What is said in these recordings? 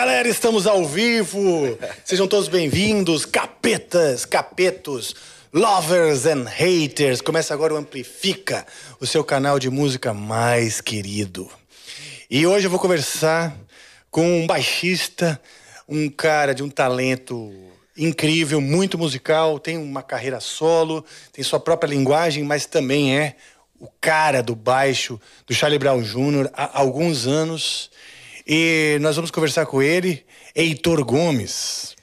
Galera, estamos ao vivo. Sejam todos bem-vindos, capetas, capetos, lovers and haters. Começa agora o Amplifica, o seu canal de música mais querido. E hoje eu vou conversar com um baixista, um cara de um talento incrível, muito musical, tem uma carreira solo, tem sua própria linguagem, mas também é o cara do baixo do Charlie Brown Jr. há alguns anos. E nós vamos conversar com ele, Heitor Gomes.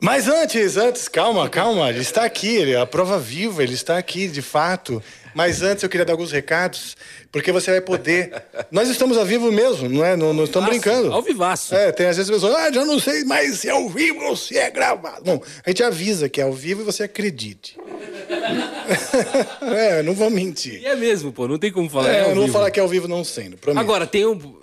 Mas antes, antes, calma, calma, ele está aqui, ele, a prova viva, ele está aqui, de fato. Mas antes eu queria dar alguns recados, porque você vai poder. Nós estamos ao vivo mesmo, não é? Não, não estamos brincando. Ao vivaço. É, tem às vezes pessoas, ah, já não sei mais se é ao vivo ou se é gravado. Bom, a gente avisa que é ao vivo e você acredite. é, não vou mentir. E é mesmo, pô, não tem como falar. É, é eu não vou vivo. falar que é ao vivo não sendo, prometo. Agora, tem um.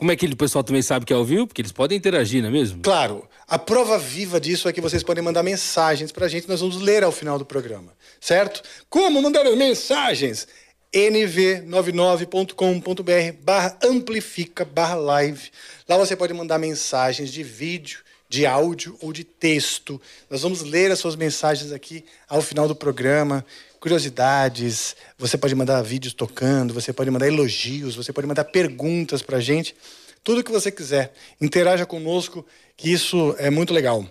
Como é que o pessoal também sabe que é ao vivo? Porque eles podem interagir, não é mesmo? Claro, a prova viva disso é que vocês podem mandar mensagens pra gente, nós vamos ler ao final do programa, certo? Como mandar mensagens? nv99.com.br barra amplifica barra live. Lá você pode mandar mensagens de vídeo, de áudio ou de texto. Nós vamos ler as suas mensagens aqui ao final do programa. Curiosidades, você pode mandar vídeos tocando, você pode mandar elogios, você pode mandar perguntas pra gente tudo que você quiser. Interaja conosco, que isso é muito legal.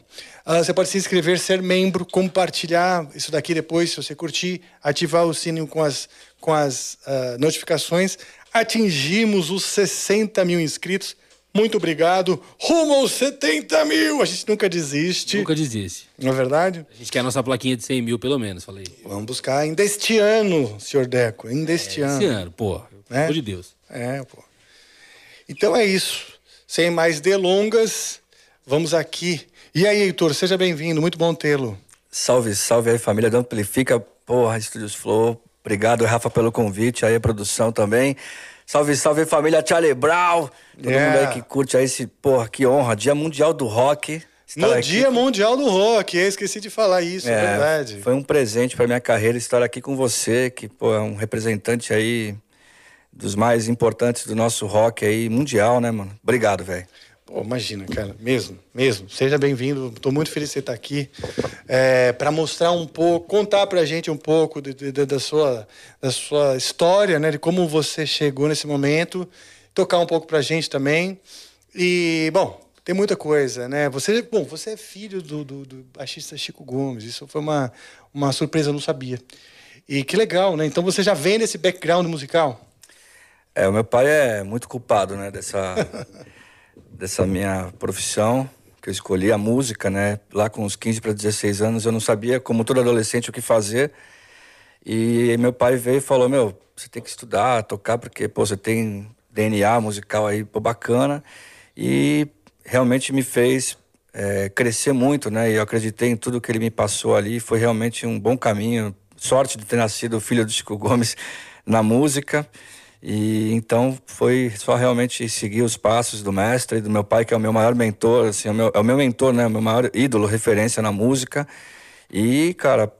Ah, você pode se inscrever, ser membro, compartilhar isso daqui depois, se você curtir, ativar o sininho com as, com as ah, notificações. Atingimos os 60 mil inscritos. Muito obrigado. Rumo aos 70 mil! A gente nunca desiste. Nunca desiste. Não é verdade? A gente quer a nossa plaquinha de 100 mil, pelo menos, falei. Vamos buscar ainda este ano, senhor Deco. Ainda este ano. Esse ano, pô. Pelo Né? amor de Deus. É, pô. Então é isso. Sem mais delongas, vamos aqui. E aí, Heitor, seja bem-vindo. Muito bom tê-lo. Salve, salve aí, família do Amplifica. Porra, Estúdios Flow. Obrigado, Rafa, pelo convite. Aí, a produção também. Salve, salve, família Charlie Brown. Todo Yeah. mundo aí que curte aí esse, porra, que honra. Dia Mundial do Rock. Estar No aqui Dia Mundial do Rock, eu esqueci de falar isso, é, É, verdade. Foi um presente pra minha carreira estar aqui com você, que, pô, é um representante aí dos mais importantes do nosso rock aí, mundial, né, mano? Obrigado, velho. Pô, imagina, cara, mesmo, mesmo. Seja bem-vindo. Estou muito feliz de você estar aqui é, para mostrar um pouco, contar pra gente um pouco de- de- de- da, sua, da sua história, né? De como você chegou nesse momento, tocar um pouco pra gente também. E, bom, tem muita coisa, né? Você, bom, você é filho do, do, do baixista Chico Gomes. Isso foi uma, uma surpresa, eu não sabia. E que legal, né? Então você já vem desse background musical? É, o meu pai é muito culpado, né, dessa, dessa minha profissão, que eu escolhi a música, né? Lá com uns 15 para 16 anos, eu não sabia, como todo adolescente, o que fazer. E meu pai veio e falou: Meu, você tem que estudar, tocar, porque, pô, você tem DNA musical aí, pô, bacana. E realmente me fez é, crescer muito, né? E eu acreditei em tudo que ele me passou ali. Foi realmente um bom caminho. Sorte de ter nascido filho do Chico Gomes na música. E então foi só realmente seguir os passos do mestre, do meu pai, que é o meu maior mentor, assim, é o meu, é o meu mentor, né? O meu maior ídolo, referência na música. E, cara,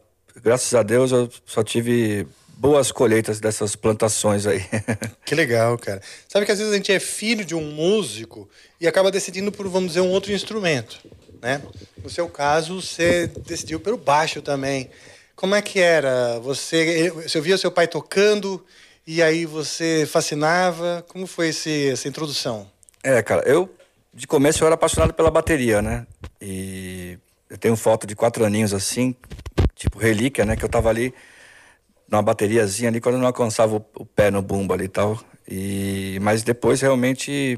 graças a Deus eu só tive boas colheitas dessas plantações aí. Que legal, cara. Sabe que às vezes a gente é filho de um músico e acaba decidindo por, vamos dizer, um outro instrumento, né? No seu caso, você decidiu pelo baixo também. Como é que era? Você, você ouvia seu pai tocando e aí você fascinava? Como foi esse, essa introdução? É, cara, eu de começo eu era apaixonado pela bateria, né? E eu tenho foto de quatro aninhos assim, tipo relíquia, né? Que eu tava ali numa bateriazinha ali quando eu não alcançava o, o pé no bumbo ali e tal. E, mas depois realmente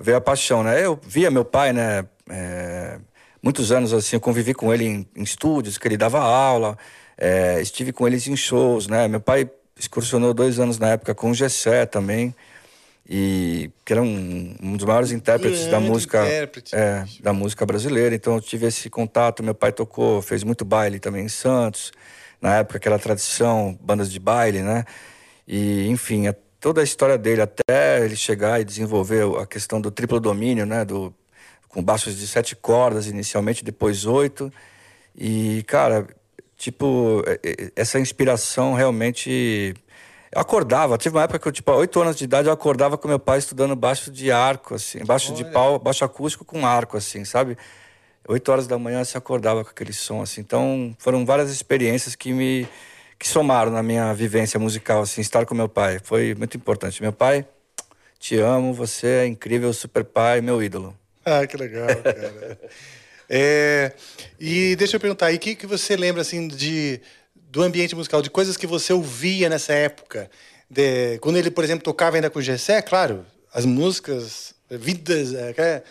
veio a paixão, né? Eu via meu pai, né? É, muitos anos assim, eu convivi com ele em, em estúdios, que ele dava aula, é, estive com eles em shows, né? Meu pai excursionou dois anos na época com o Gessé também e que era um, um dos maiores intérpretes da música intérprete. é, da música brasileira. Então eu tive esse contato meu pai tocou fez muito baile também em Santos na época aquela tradição bandas de baile né? E enfim a- toda a história dele até ele chegar e desenvolver a questão do triplo domínio né? Do com baixos de sete cordas inicialmente depois oito. E cara tipo é- é- essa inspiração realmente eu acordava, tive uma época que eu, tipo, a oito anos de idade, eu acordava com meu pai estudando baixo de arco, assim, baixo de pau, baixo acústico com arco, assim, sabe? Oito horas da manhã você acordava com aquele som, assim. Então, foram várias experiências que me que somaram na minha vivência musical, assim, estar com meu pai. Foi muito importante. Meu pai, te amo, você é incrível, super pai, meu ídolo. Ah, que legal, cara. É, e deixa eu perguntar, e o que, que você lembra assim de do ambiente musical, de coisas que você ouvia nessa época? De, quando ele, por exemplo, tocava ainda com o Gessé, claro, as músicas, Vidas, é, é,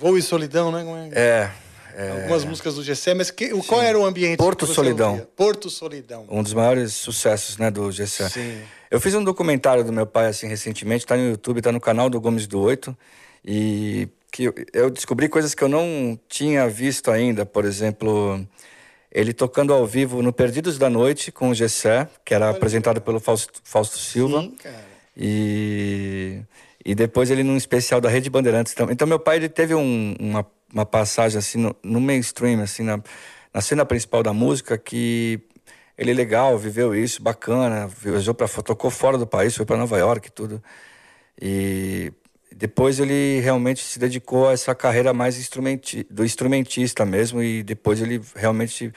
Voo e Solidão, né? É? É, é Algumas músicas do Gessé, mas que, qual era o ambiente? Porto Solidão. ouvia? Porto Solidão. um dos maiores sucessos, né, do GC. Sim. Eu fiz um documentário do meu pai, assim, recentemente, tá no YouTube, tá no canal do Gomes do Oito, e que eu, descobri coisas que eu não tinha visto ainda, por exemplo, ele tocando ao vivo no Perdidos da Noite com o Gessé, que era apresentado pelo Fausto, Fausto Silva. Sim, cara. E, e depois ele num especial da Rede Bandeirantes também. Então meu pai ele teve um- uma, uma passagem assim no, no mainstream, assim na, na cena principal da música que ele é legal, viveu isso, bacana, viajou para tocou fora do país, foi para Nova York e tudo. E depois ele realmente se dedicou a essa carreira mais instrumenti do instrumentista mesmo e depois ele realmente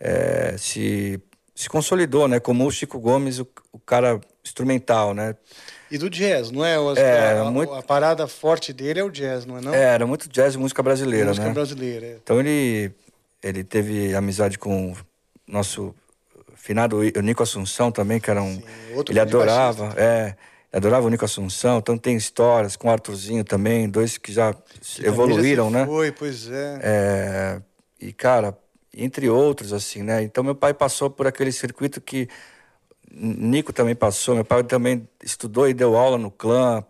eh, se se consolidou, né, como o Chico Gomes, o, o cara instrumental, né? E do jazz, não é? O- É, a, muito- a parada forte dele é o jazz, não é? Não? É, era muito jazz e música brasileira, música né? brasileira. é. Então ele, ele teve amizade com o nosso finado o Nico Assunção também, que era um. Sim, ele adorava, baixista. é. Adorava o Nico Assunção, então tem histórias com o Arthurzinho também, dois que já Que evoluíram, já né? Foi, pois é. É, e, cara, entre outros, assim, né? Então, meu pai passou por aquele circuito que Nico também passou. Meu pai também estudou e deu aula no clã.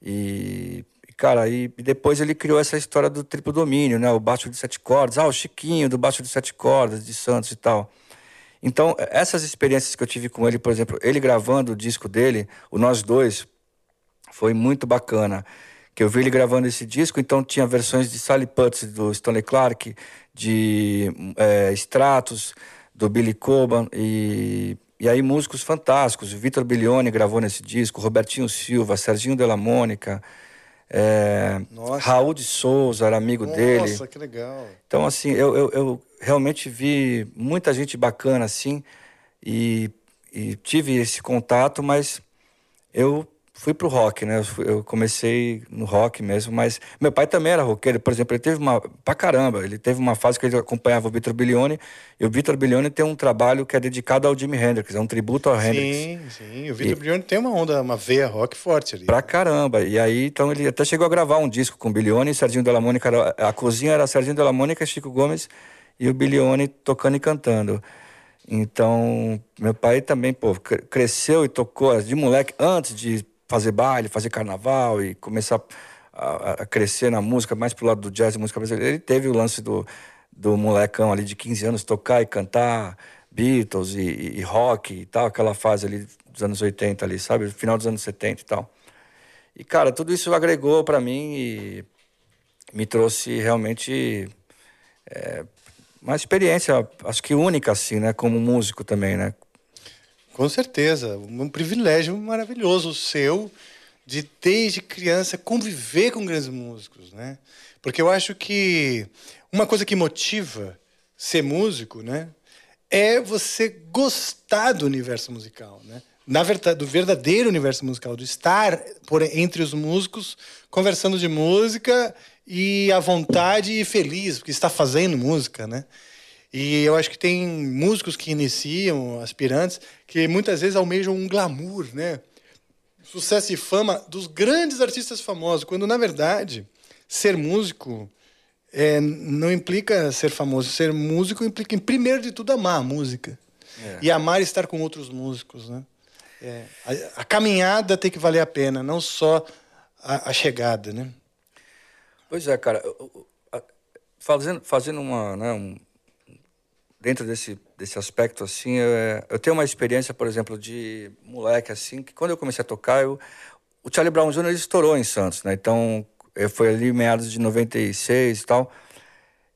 E, cara, e, e depois ele criou essa história do triplo domínio, né? O baixo de sete cordas. Ah, o Chiquinho do baixo de sete cordas, de Santos e tal. Então, essas experiências que eu tive com ele, por exemplo, ele gravando o disco dele, o Nós Dois, foi muito bacana. Que eu vi ele gravando esse disco, então tinha versões de Sally Putz, do Stanley Clark, de eh, Stratos, do Billy Coban, e, e aí músicos fantásticos. O Vitor Bilione gravou nesse disco, Robertinho Silva, Serginho Della Mônica, eh, Nossa. Raul de Souza era amigo dele. Nossa, que legal. Então, assim, eu, eu, eu realmente vi muita gente bacana, assim, e, e tive esse contato, mas eu fui pro rock, né? Eu, comecei no rock mesmo, mas meu pai também era roqueiro, por exemplo, ele teve uma. pra caramba, ele teve uma fase que ele acompanhava o Vitor Bilione, e o Vitor Bilione tem um trabalho que é dedicado ao Jimi Hendrix, é um tributo ao Hendrix. Sim, sim. O Vitor Brioni tem uma onda, uma veia rock forte ali. Pra caramba. E aí, então, ele até chegou a gravar um disco com o Bilione e Serginho Della Mônica. Era, a cozinha era Serginho Della Mônica, Chico Gomes e o Bilione tocando e cantando. Então, meu pai também, pô, cre- cresceu e tocou de moleque antes de fazer baile, fazer carnaval e começar a, a crescer na música, mais pro lado do jazz e música brasileira. Ele teve o lance do, do molecão ali de 15 anos tocar e cantar Beatles e, e- e rock e tal, aquela fase ali dos anos 80 ali, sabe? Final dos anos 70 e tal. E, cara, tudo isso agregou para mim e me trouxe realmente é, uma experiência, acho que única, assim, né? Como músico também, né? Com certeza. Um privilégio maravilhoso o seu de, desde criança, conviver com grandes músicos, né? Porque eu acho que uma coisa que motiva ser músico, né? É você gostar do universo musical, né? Na verdade, do verdadeiro universo musical, de estar por entre os músicos, conversando de música e à vontade e feliz, porque está fazendo música, né? E eu acho que tem músicos que iniciam, aspirantes, que muitas vezes almejam um glamour, né? Sucesso e fama dos grandes artistas famosos, quando na verdade ser músico é, não implica ser famoso. Ser músico implica, em primeiro de tudo, amar a música. É. E amar estar com outros músicos, né? É, a, a caminhada tem que valer a pena, não só a, a chegada, né? Pois é, cara. eu- eu- Fazendo, fazendo uma. Né, um- dentro desse, desse aspecto, assim, é, eu tenho uma experiência, por exemplo, de moleque, assim, que quando eu comecei a tocar, eu, o Charlie Brown Jr. estourou em Santos, né? Então, foi ali meados de 96 e tal.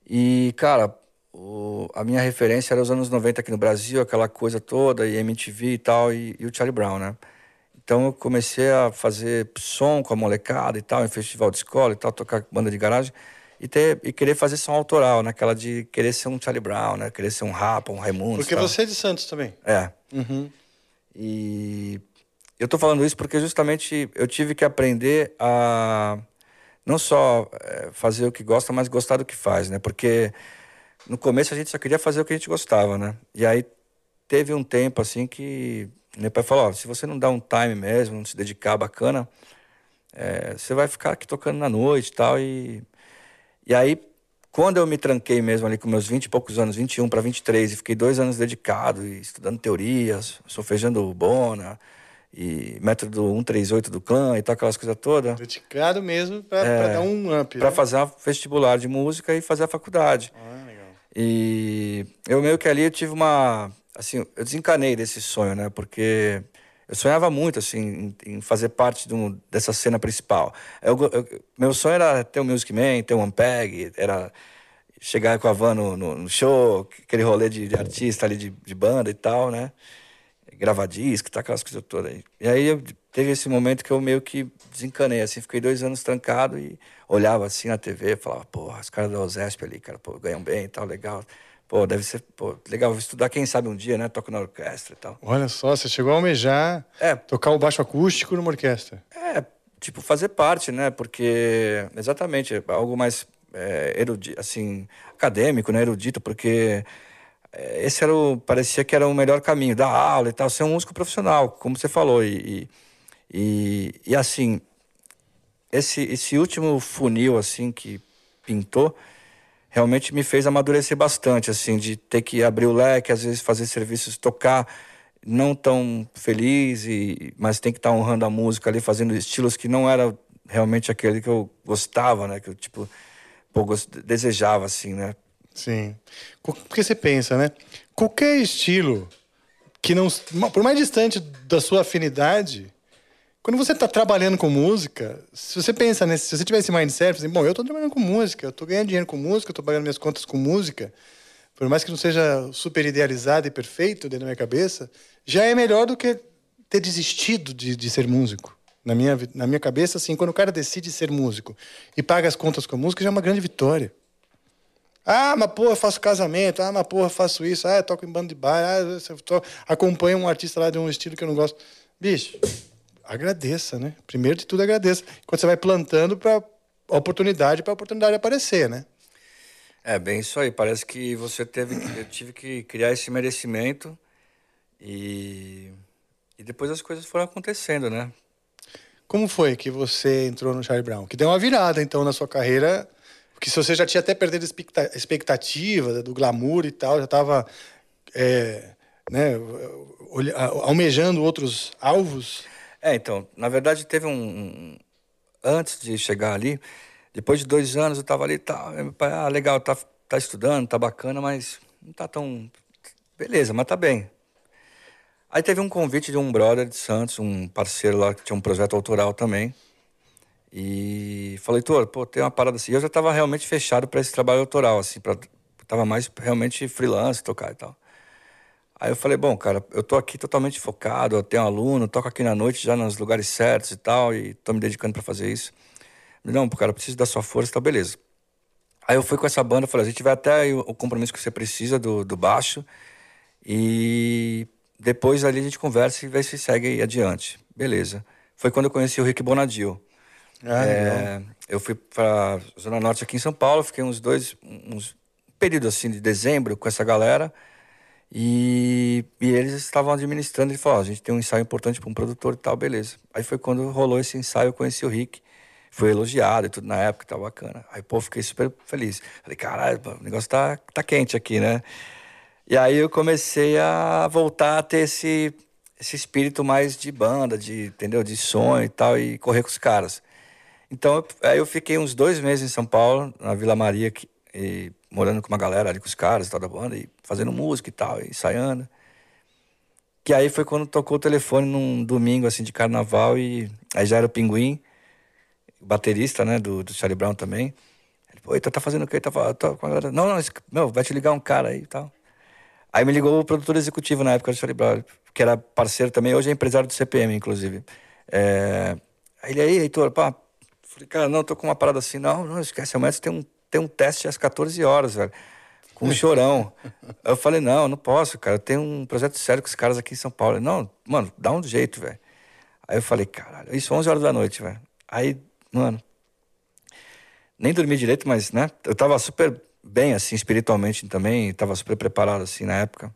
E, cara, o- a minha referência era os anos 90 aqui no Brasil, aquela coisa toda, e MTV e tal, e, e o Charlie Brown, né? Então eu comecei a fazer som com a molecada e tal, em festival de escola e tal, tocar banda de garagem e, ter, e querer fazer som autoral, naquela de querer ser um Charlie Brown, né? Querer ser um Rapa, um Raimundo. Porque você é de Santos também. É. Uhum. E eu tô falando isso porque justamente eu tive que aprender a não só eh, fazer o que gosta, mas gostar do que faz, né? Porque no começo a gente só queria fazer o que a gente gostava, né? E aí teve um tempo assim que meu pai falou, ó, se você não dá um time mesmo, não se dedicar bacana, eh, você vai ficar aqui tocando na noite e tal e e aí quando eu me tranquei mesmo ali com meus 20 e poucos anos, 21 para 23, e fiquei dois anos dedicado estudando teorias, solfejando Bona e método 138 do clã e tal, aquelas coisas todas, Dedicado mesmo para dar um up. para né? fazer um vestibular de música e fazer a faculdade. Ah, legal. E eu meio que ali eu tive uma. Assim, eu desencanei desse sonho, né? Porque eu sonhava muito, assim, em, fazer parte de um- dessa cena principal. Eu, eu- meu sonho era ter um Music Man, ter um Ampeg, era chegar com a van no, no- no show, aquele rolê de, de artista ali, de, de banda e tal, né? Gravar disco, tá, aquelas coisas todas aí. E aí eu, teve esse momento que eu meio que desencanei, assim, fiquei dois anos trancado e olhava assim na TV, falava, porra, os caras da OSESP ali, cara, pô, ganham bem e tal, legal. Pô, deve ser, pô, legal, estudar, quem sabe um dia, né? Toco na orquestra e tal. Olha só, você chegou a almejar É. tocar o baixo acústico numa orquestra. É, tipo, fazer parte, né? Porque, exatamente, é algo mais é, erudito, assim, acadêmico, né? Erudito, porque é, esse era o, parecia que era o melhor caminho, dar aula e tal, ser um músico profissional, como você falou. E, e, e, e, assim, esse, esse último funil, assim, que pintou, realmente me fez amadurecer bastante, assim, de ter que abrir o leque, às vezes fazer serviços, tocar não tão feliz, e, mas tem que estar honrando a música ali, fazendo estilos que não era realmente aquele que eu gostava, né? Que eu, tipo, pô, desejava, assim, né? Sim. Porque você pensa, né? Qualquer estilo que não. Por mais distante da sua afinidade, quando você está trabalhando com música, se você pensa nesse. Se você tiver esse mindset, assim, bom, eu estou trabalhando com música, eu estou ganhando dinheiro com música, eu estou pagando minhas contas com música, por mais que não seja super idealizado e perfeito dentro da minha cabeça, já é melhor do que ter desistido de, de ser músico. Na minha, na minha cabeça, assim, quando o cara decide ser músico e paga as contas com música, já é uma grande vitória. Ah, mas porra, faço casamento. Ah, mas porra, faço isso. Ah, toco em bando de bar. Ah, eu acompanho um artista lá de um estilo que eu não gosto. Bicho, agradeça, né? Primeiro de tudo, agradeça. Quando você vai plantando para oportunidade, para a oportunidade aparecer, né? É, bem isso aí. Parece que você teve eu tive que criar esse merecimento e, e depois as coisas foram acontecendo, né? Como foi que você entrou no Charlie Brown? Que deu uma virada, então, na sua carreira. Porque se você já tinha até perdido a expecta- expectativa do glamour e tal, já estava né, olha- almejando outros alvos. É, então, na verdade teve um, Antes de chegar ali, depois de dois anos eu tava ali pai, ah, legal, tá, tá estudando, tá bacana, mas não tá tão. Beleza, mas tá bem. Aí teve um convite de um brother de Santos, um parceiro lá que tinha um projeto autoral também. E falei, Heitor, pô, tem uma parada assim. Eu já tava realmente fechado para esse trabalho autoral, assim, pra, tava mais realmente freelance, tocar e tal. Aí eu falei, bom, cara, eu tô aqui totalmente focado, eu tenho aluno, toco aqui na noite já nos lugares certos e tal, e tô me dedicando para fazer isso. Não, cara, eu preciso da sua força, tá beleza. Aí eu fui com essa banda, falei, a gente vai até o compromisso que você precisa do, do baixo, e depois ali a gente conversa e vê se segue adiante. Beleza. Foi quando eu conheci o Rick Bonadil. Ah, É, eu fui para Zona Norte aqui em São Paulo, fiquei uns dois, uns período assim de dezembro com essa galera. E, e eles estavam administrando. Ele falou: ó, a gente tem um ensaio importante para um produtor e tal, beleza. Aí foi quando rolou esse ensaio, eu conheci o Rick. Foi elogiado e tudo na época, tá bacana. Aí, pô, fiquei super feliz. Falei, caralho, o negócio tá, tá quente aqui, né? E aí eu comecei a voltar a ter esse, esse espírito mais de banda, de, entendeu? De sonho e tal, e correr com os caras. Então, aí eu fiquei uns dois meses em São Paulo, na Vila Maria, que- e morando com uma galera ali com os caras e tal da banda, e fazendo música e tal, e ensaiando. Que aí foi quando tocou o telefone num domingo, assim, de carnaval, e aí já era o Pinguim, o baterista, né, do, do Charlie Brown também. Ele falou, tá, tá fazendo o quê? Tá, tô com a galera. Não, não, esse- meu, vai te ligar um cara aí e tal. Aí me ligou o produtor executivo na época do Charlie Brown, que era parceiro também, hoje é empresário do CPM, inclusive. É... Aí ele, aí, Heitor, pá, falei, cara, não, tô com uma parada assim, não, não, esquece, amanhã você tem um, tem um teste às 14 horas, velho, com um chorão. eu falei, não, não posso, cara, eu tenho um projeto sério com os caras aqui em São Paulo. Ele, não, mano, dá um jeito, velho. Aí eu falei, caralho, isso 11 horas da noite, velho. Aí, mano, nem dormi direito, mas, né? Eu tava super bem, assim, espiritualmente também. Tava super preparado, assim, na época.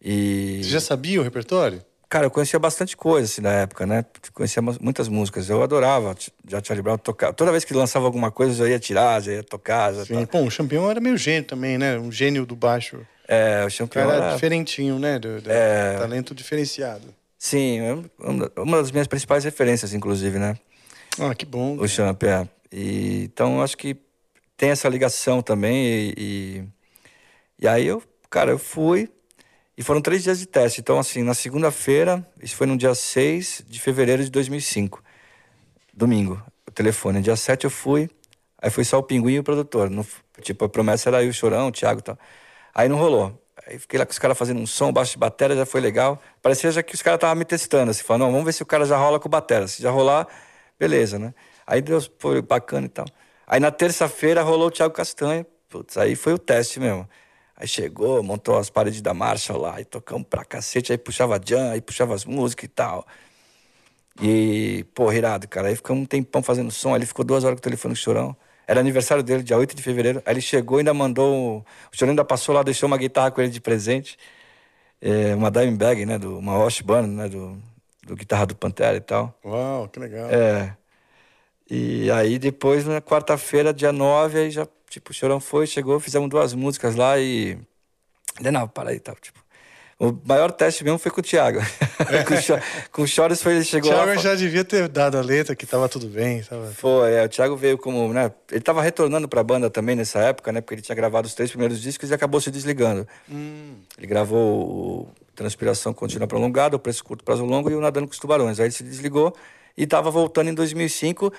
E... Você já sabia o repertório? Cara, eu conhecia bastante coisa, assim, na época, né? Conhecia mu- muitas músicas. Eu adorava já Charlie Brown tocar. Toda vez que lançava alguma coisa, eu já ia tirar, já ia tocar. Já Sim. tá. Bom, o Champion era meio gênio também, né? Um gênio do baixo. É, o O Champion cara era... diferentinho, né? Do, do- É. Talento diferenciado. Sim, é uma- das minhas principais referências, inclusive, né? Ah, que bom. O Champ, é. E, então, acho que tem essa ligação também. E, e, e aí eu, cara, eu fui. E foram três dias de teste. Então, assim, na segunda-feira, isso foi no dia 6 de fevereiro de 2005. Domingo, o telefone. Dia 7 eu fui. Aí foi só o Pinguim e o produtor. Não f- tipo, a promessa era eu, o Chorão, o Thiago e tal. Aí não rolou. Aí fiquei lá com os caras fazendo um som, baixo de bateria, já foi legal. Parecia já que os caras estavam me testando, assim, falando, não, vamos ver se o cara já rola com bateria. Se já rolar, beleza, né? Aí Deus foi bacana e tal. Aí na terça-feira rolou o Thiago Castanho. Putz, aí foi o teste mesmo. Aí chegou, montou as paredes da marcha lá, e tocamos pra cacete, aí puxava jam, aí puxava as músicas e tal. E, pô, irado, cara. Aí ficamos um tempão fazendo som. Aí ele ficou duas horas com o telefone com o Chorão. Era aniversário dele, dia 8 de fevereiro. Aí ele chegou e ainda mandou. O Chorão ainda passou lá, deixou uma guitarra com ele de presente. É, uma Dimebag, né? Do, uma Washburn, né? Do, do guitarra do Pantera e tal. Uau, que legal. É. E aí depois, na quarta-feira, dia 9, aí já, tipo, o Chorão foi, chegou, fizemos duas músicas lá e. Não, não, para aí, tal, tipo. O maior teste mesmo foi com o Thiago. com, o o Chores foi, ele O chegou lá. Thiago já devia ter dado a letra que tava tudo bem. Tava... Foi, é, o Thiago veio como, né? Ele tava retornando pra banda também nessa época, né? Porque ele tinha gravado os três primeiros discos e acabou se desligando. Ele gravou o Transpiração Contínua Prolongada, o Preço Curto, Prazo Longo e o Nadando com os Tubarões. Aí ele se desligou e tava voltando em 2005,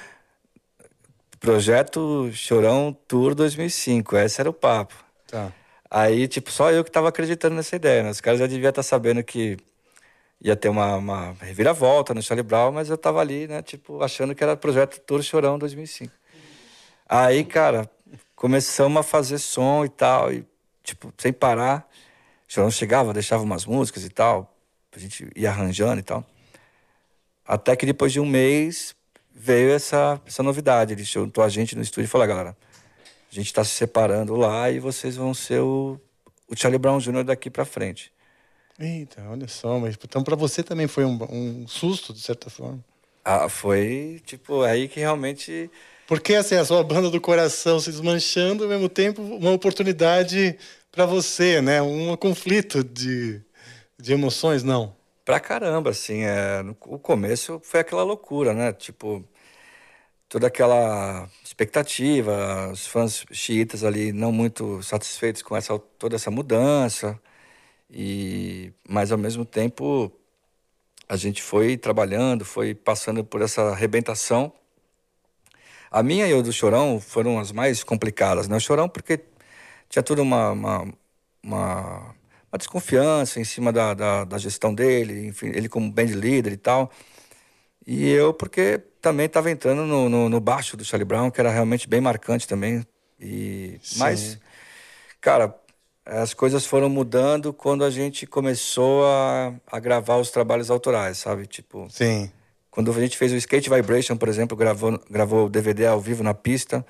projeto Chorão Tour 2005. Esse era o papo. Tá. Aí, tipo, só eu que tava acreditando nessa ideia, né? Os caras já deviam estar sabendo que ia ter uma, uma reviravolta no Charlie Brown, mas eu tava ali, né, tipo, achando que era projeto Tour Chorão 2005. Aí, cara, começamos a fazer som e tal, e, tipo, sem parar. O Chorão chegava, deixava umas músicas e tal, a gente ia arranjando e tal. Até que depois de um mês veio essa, essa novidade. Ele juntou a gente no estúdio e falou: "Ah, galera, a gente está se separando lá e vocês vão ser o, o Charlie Brown Jr. daqui pra frente. Eita, olha só, mas então pra você também foi um, um susto, de certa forma. Ah, foi, tipo, aí que realmente. Porque assim, a sua banda do coração se desmanchando, ao mesmo tempo uma oportunidade pra você, né? Um conflito de, de emoções, não. Pra caramba, assim, é, no, o começo foi aquela loucura, né? Tipo, toda aquela expectativa, os fãs xiitas ali não muito satisfeitos com essa, toda essa mudança. E, mas ao mesmo tempo a gente foi trabalhando, foi passando por essa arrebentação. A minha e o do Chorão foram as mais complicadas, né? O Chorão porque tinha toda uma, uma, uma, uma desconfiança em cima da, da, da gestão dele, enfim, ele como band leader e tal. E eu porque também estava entrando no, no, no baixo do Charlie Brown, que era realmente bem marcante também. E, mas, cara, as coisas foram mudando quando a gente começou a, a gravar os trabalhos autorais, sabe? Tipo, Sim. quando a gente fez o Skate Vibration, por exemplo, gravou, gravou o DVD ao vivo na pista,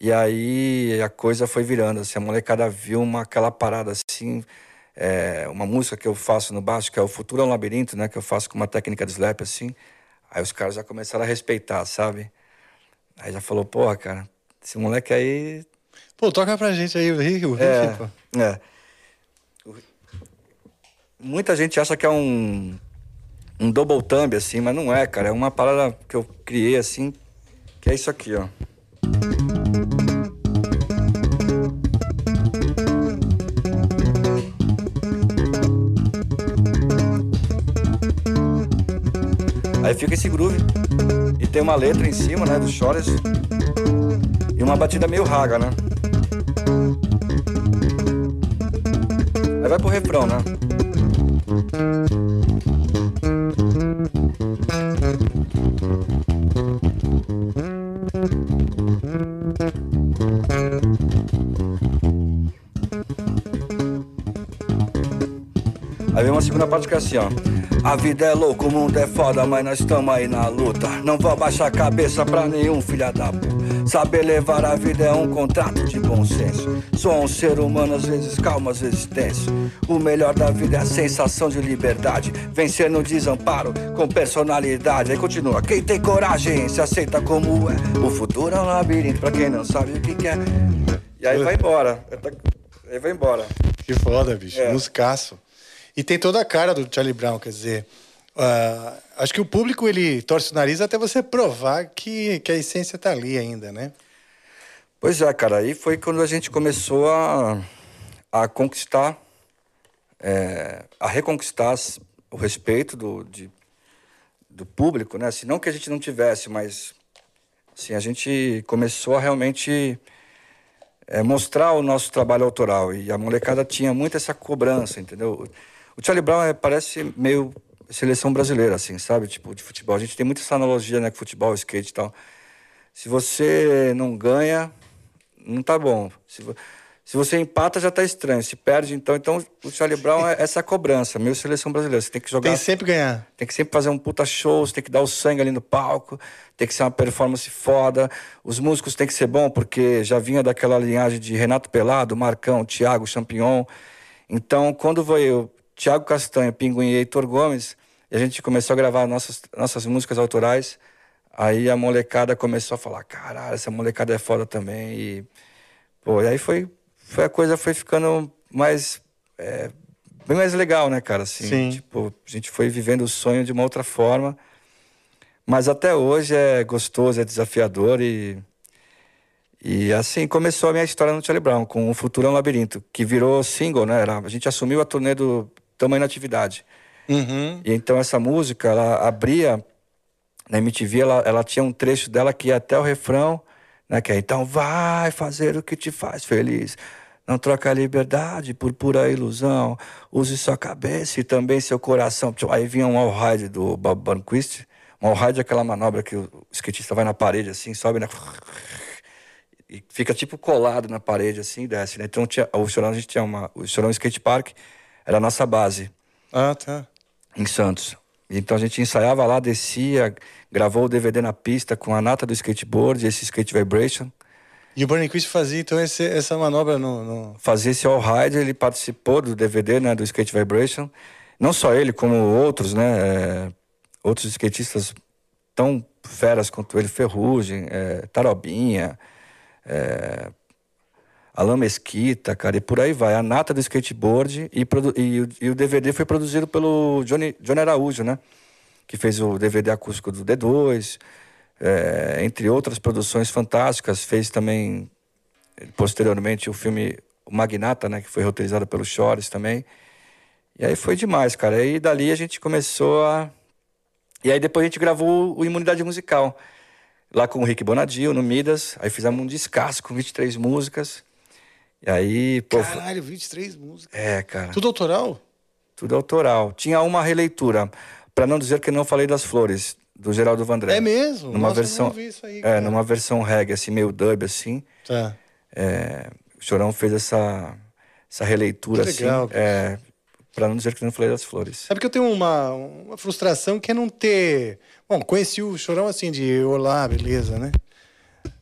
E aí a coisa foi virando, assim, a molecada viu uma, aquela parada assim, é, uma música que eu faço no baixo, que é o Futuro é um Labirinto, né? Que eu faço com uma técnica de slap, assim. Aí os caras já começaram a respeitar, sabe? Aí já falou, porra, cara, esse moleque aí Pô, toca pra gente aí o riff, o riff, é, pô. é. Muita gente acha que é um, um double thumb, assim, mas não é, cara. É uma parada que eu criei, assim, que é isso aqui, ó. Fica esse groove. E tem uma letra em cima, né, do Chores. E uma batida meio raga, né? Aí vai pro refrão, né? Aí vem uma segunda parte que é assim, ó. A vida é louca, o mundo é foda, mas nós estamos aí na luta. Não vou abaixar a cabeça pra nenhum filha da puta. Saber levar a vida é um contrato de bom senso. Sou um ser humano, às vezes calmo, às vezes tenso. O melhor da vida é a sensação de liberdade. Vencer no desamparo com personalidade. Aí continua. Quem tem coragem se aceita como é. O futuro é um labirinto pra quem não sabe o que quer. E aí vai embora. Aí vai embora. Que foda, bicho. É. Musicaço. E tem toda a cara do Charlie Brown, quer dizer. ah, acho que o público ele torce o nariz até você provar que, que a essência tá ali ainda, né? Pois é, cara, aí foi quando a gente começou a, a conquistar, é, a reconquistar o respeito do, de- do público, né? Assim, não que a gente não tivesse, mas assim, a gente começou a realmente é, mostrar o nosso trabalho autoral. E a molecada tinha muito essa cobrança, entendeu? O Charlie Brown é, parece meio seleção brasileira, assim, sabe? Tipo, de futebol. A gente tem muita essa analogia, né? Com futebol, skate e tal. Se você não ganha, não tá bom. Se, vo- se você empata, já tá estranho. Se perde, então. Então, o Charlie Brown é essa cobrança, meio seleção brasileira. Você tem que jogar. Tem sempre ganhar. Tem que sempre fazer um puta show, você tem que dar o sangue ali no palco, tem que ser uma performance foda. Os músicos têm que ser bom, porque já vinha daquela linhagem de Renato Pelado, Marcão, Thiago, Champignon. Então, quando veio Thiago Castanho, Pinguim e Heitor Gomes, e a gente começou a gravar nossas, nossas músicas autorais, aí a molecada começou a falar, caralho, essa molecada é foda também. E, pô, e aí foi, foi a coisa foi ficando mais... é, bem mais legal, né, cara? Assim, Sim. Tipo, a gente foi vivendo o sonho de uma outra forma. Mas até hoje é gostoso, é desafiador e. E assim começou a minha história no Charlie Brown, com O Futuro é Labirinto, que virou single, né? Era- a gente assumiu a turnê do Tamanho na Atividade. Uhum. E então essa música, ela abria na MTV, ela, ela tinha um trecho dela que ia até o refrão, né? Que é então vai fazer o que te faz feliz. Não troca a liberdade por pura ilusão. Use sua cabeça e também seu coração. Tipo, Aí vinha um all-ride do Bob Burnquist. Um all-ride é aquela manobra que o skatista vai na parede assim, sobe na... E fica tipo colado na parede assim e desce, né? Então tinha, o Chorão, a gente tinha uma... O Chorão Skate Park era a nossa base Ah, tá. em Santos. Então a gente ensaiava lá, descia, gravou o DVD na pista com a nata do skateboard, esse skate vibration. E o Burning Quist fazia então esse- essa manobra no. no- Fazia esse all ride, ele participou do DVD, né, do skate vibration. Não só ele, como outros, né, é, outros skatistas tão feras quanto ele, Ferrugem, é, Tarobinha, é, Alain Mesquita, cara, e por aí vai. A nata do skateboard e, e o- e o DVD foi produzido pelo Johnny, Johnny Araújo, né? Que fez o DVD acústico do D2, é, entre outras produções fantásticas. Fez também, posteriormente, o filme O Magnata, né? Que foi roteirizado pelo Chores também. E aí foi demais, cara. E dali a gente começou a... E aí depois a gente gravou o Imunidade Musical. Lá com o Rick Bonadio, no Midas. Aí fizemos um descasso com 23 músicas. E aí, pô... Caralho, 23 músicas. É, cara. Tudo autoral? Tudo autoral. Tinha uma releitura, para não dizer que não falei das flores, do Geraldo Vandré. É mesmo? Numa Nossa, eu versão, não vi isso aí, é, cara. numa versão reggae, assim, meio dub, assim. Tá. É, o Chorão fez essa, essa releitura, Que legal, assim, é, para não dizer que não falei das flores. Sabe que eu tenho uma, uma frustração que é não ter. Bom, conheci o Chorão assim, de olá, beleza, né?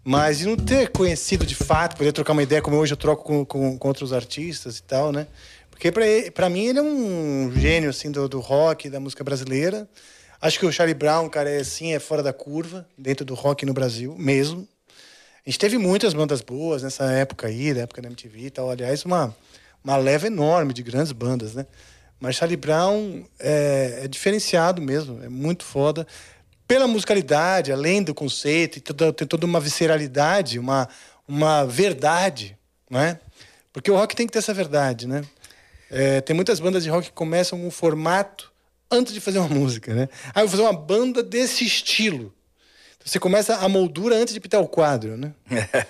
Mas de não ter conhecido de fato, poder trocar uma ideia como hoje eu troco com, com, com outros artistas e tal, né? Porque pra mim ele é um gênio, assim, do, do rock, da música brasileira. Acho que o Charlie Brown, cara, é assim, é fora da curva, dentro do rock no Brasil, mesmo. A gente teve muitas bandas boas nessa época aí, da época da MTV e tal. Aliás, uma, uma leva enorme de grandes bandas, né? Mas Charlie Brown é, é diferenciado mesmo, é muito foda. Pela musicalidade, além do conceito, tem toda uma visceralidade, uma, uma verdade, não é? Porque o rock tem que ter essa verdade, né? É, tem muitas bandas de rock que começam com um formato antes de fazer uma música, né? Ah, eu vou fazer uma banda desse estilo. Então, você começa a moldura antes de pintar o quadro, né?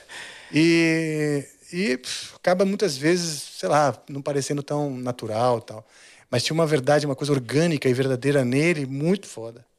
E, e pff, acaba muitas vezes, sei lá, não parecendo tão natural tal. Mas tinha uma verdade, uma coisa orgânica e verdadeira nele, muito foda.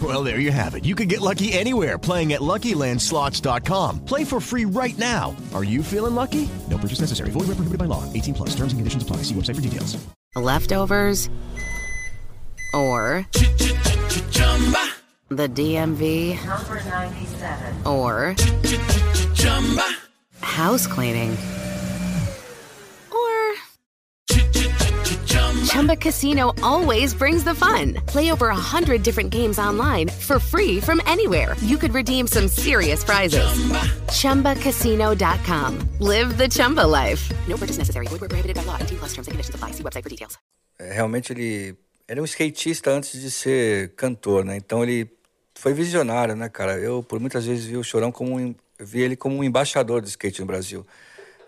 Well, there you have it. You can get lucky anywhere playing at LuckyLandSlots.com. Play for free right now. Are you feeling lucky? No purchase necessary. Void where prohibited by law. 18 plus. Terms and conditions apply. See website for details. Leftovers or the DMV Number 97. or house cleaning Chumba Casino always brings the fun. Play over a hundred different games online for free from anywhere. You could redeem some serious prizes. ChumbaCasino.com. Live the Chumba life. No purchase necessary. Void where prohibited by law. 18 plus terms and conditions apply. See website for details. É, realmente ele era um skatista antes de ser cantor, né? Então ele foi visionário, né, cara? Eu por muitas vezes vi o Chorão como um, vi ele como um embaixador do skate no Brasil.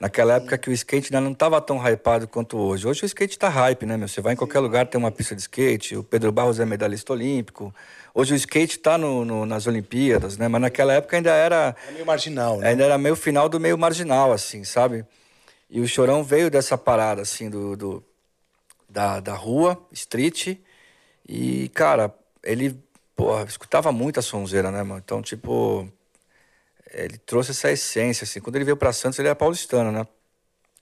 Naquela época que o skate ainda não estava tão hypado quanto hoje. Hoje o skate tá hype, né, meu? Você vai em qualquer lugar, tem uma pista de skate. O Pedro Barros é medalhista olímpico. Hoje o skate tá no, no- nas Olimpíadas, né? Mas naquela época ainda era É meio marginal, né? Ainda era meio final do meio marginal, assim, sabe? E o Chorão veio dessa parada, assim, do, do- da, da rua, street. E, cara, ele, porra, escutava muito a sonzeira, né, mano? Então, tipo, ele trouxe essa essência, assim. Quando ele veio pra Santos, ele era paulistano, né?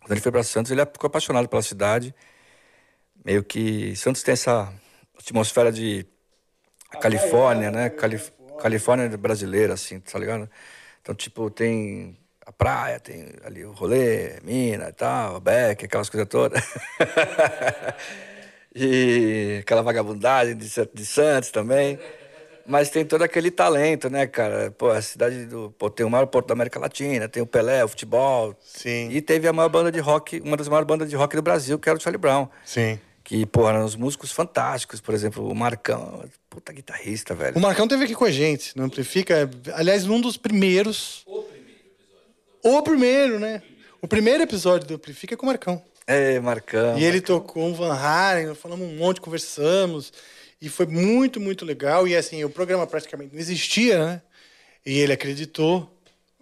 Quando ele foi pra Santos, ele ficou apaixonado pela cidade. Meio que... Santos tem essa atmosfera de Califórnia, né? Calif Califórnia brasileira, assim, tá ligado? Então, tipo, tem a praia, tem ali o rolê, mina e tal, Beck, aquelas coisas todas. e aquela vagabundagem de, de Santos também. Mas tem todo aquele talento, né, cara? Pô, a cidade do. Pô, tem o maior porto da América Latina, tem o Pelé, o futebol. Sim. E teve a maior banda de rock, uma das maiores bandas de rock do Brasil, que era o Charlie Brown. Sim. Que, pô, eram uns músicos fantásticos. Por exemplo, o Marcão, puta guitarrista, velho. O Marcão teve aqui com a gente no Amplifica. Aliás, num dos primeiros. O primeiro episódio. O primeiro, né? O primeiro episódio do Amplifica é com o Marcão. É, Marcão. E ele tocou um Van Halen, falamos um monte, conversamos. E foi muito, muito legal. E assim, o programa praticamente não existia, né? E ele acreditou.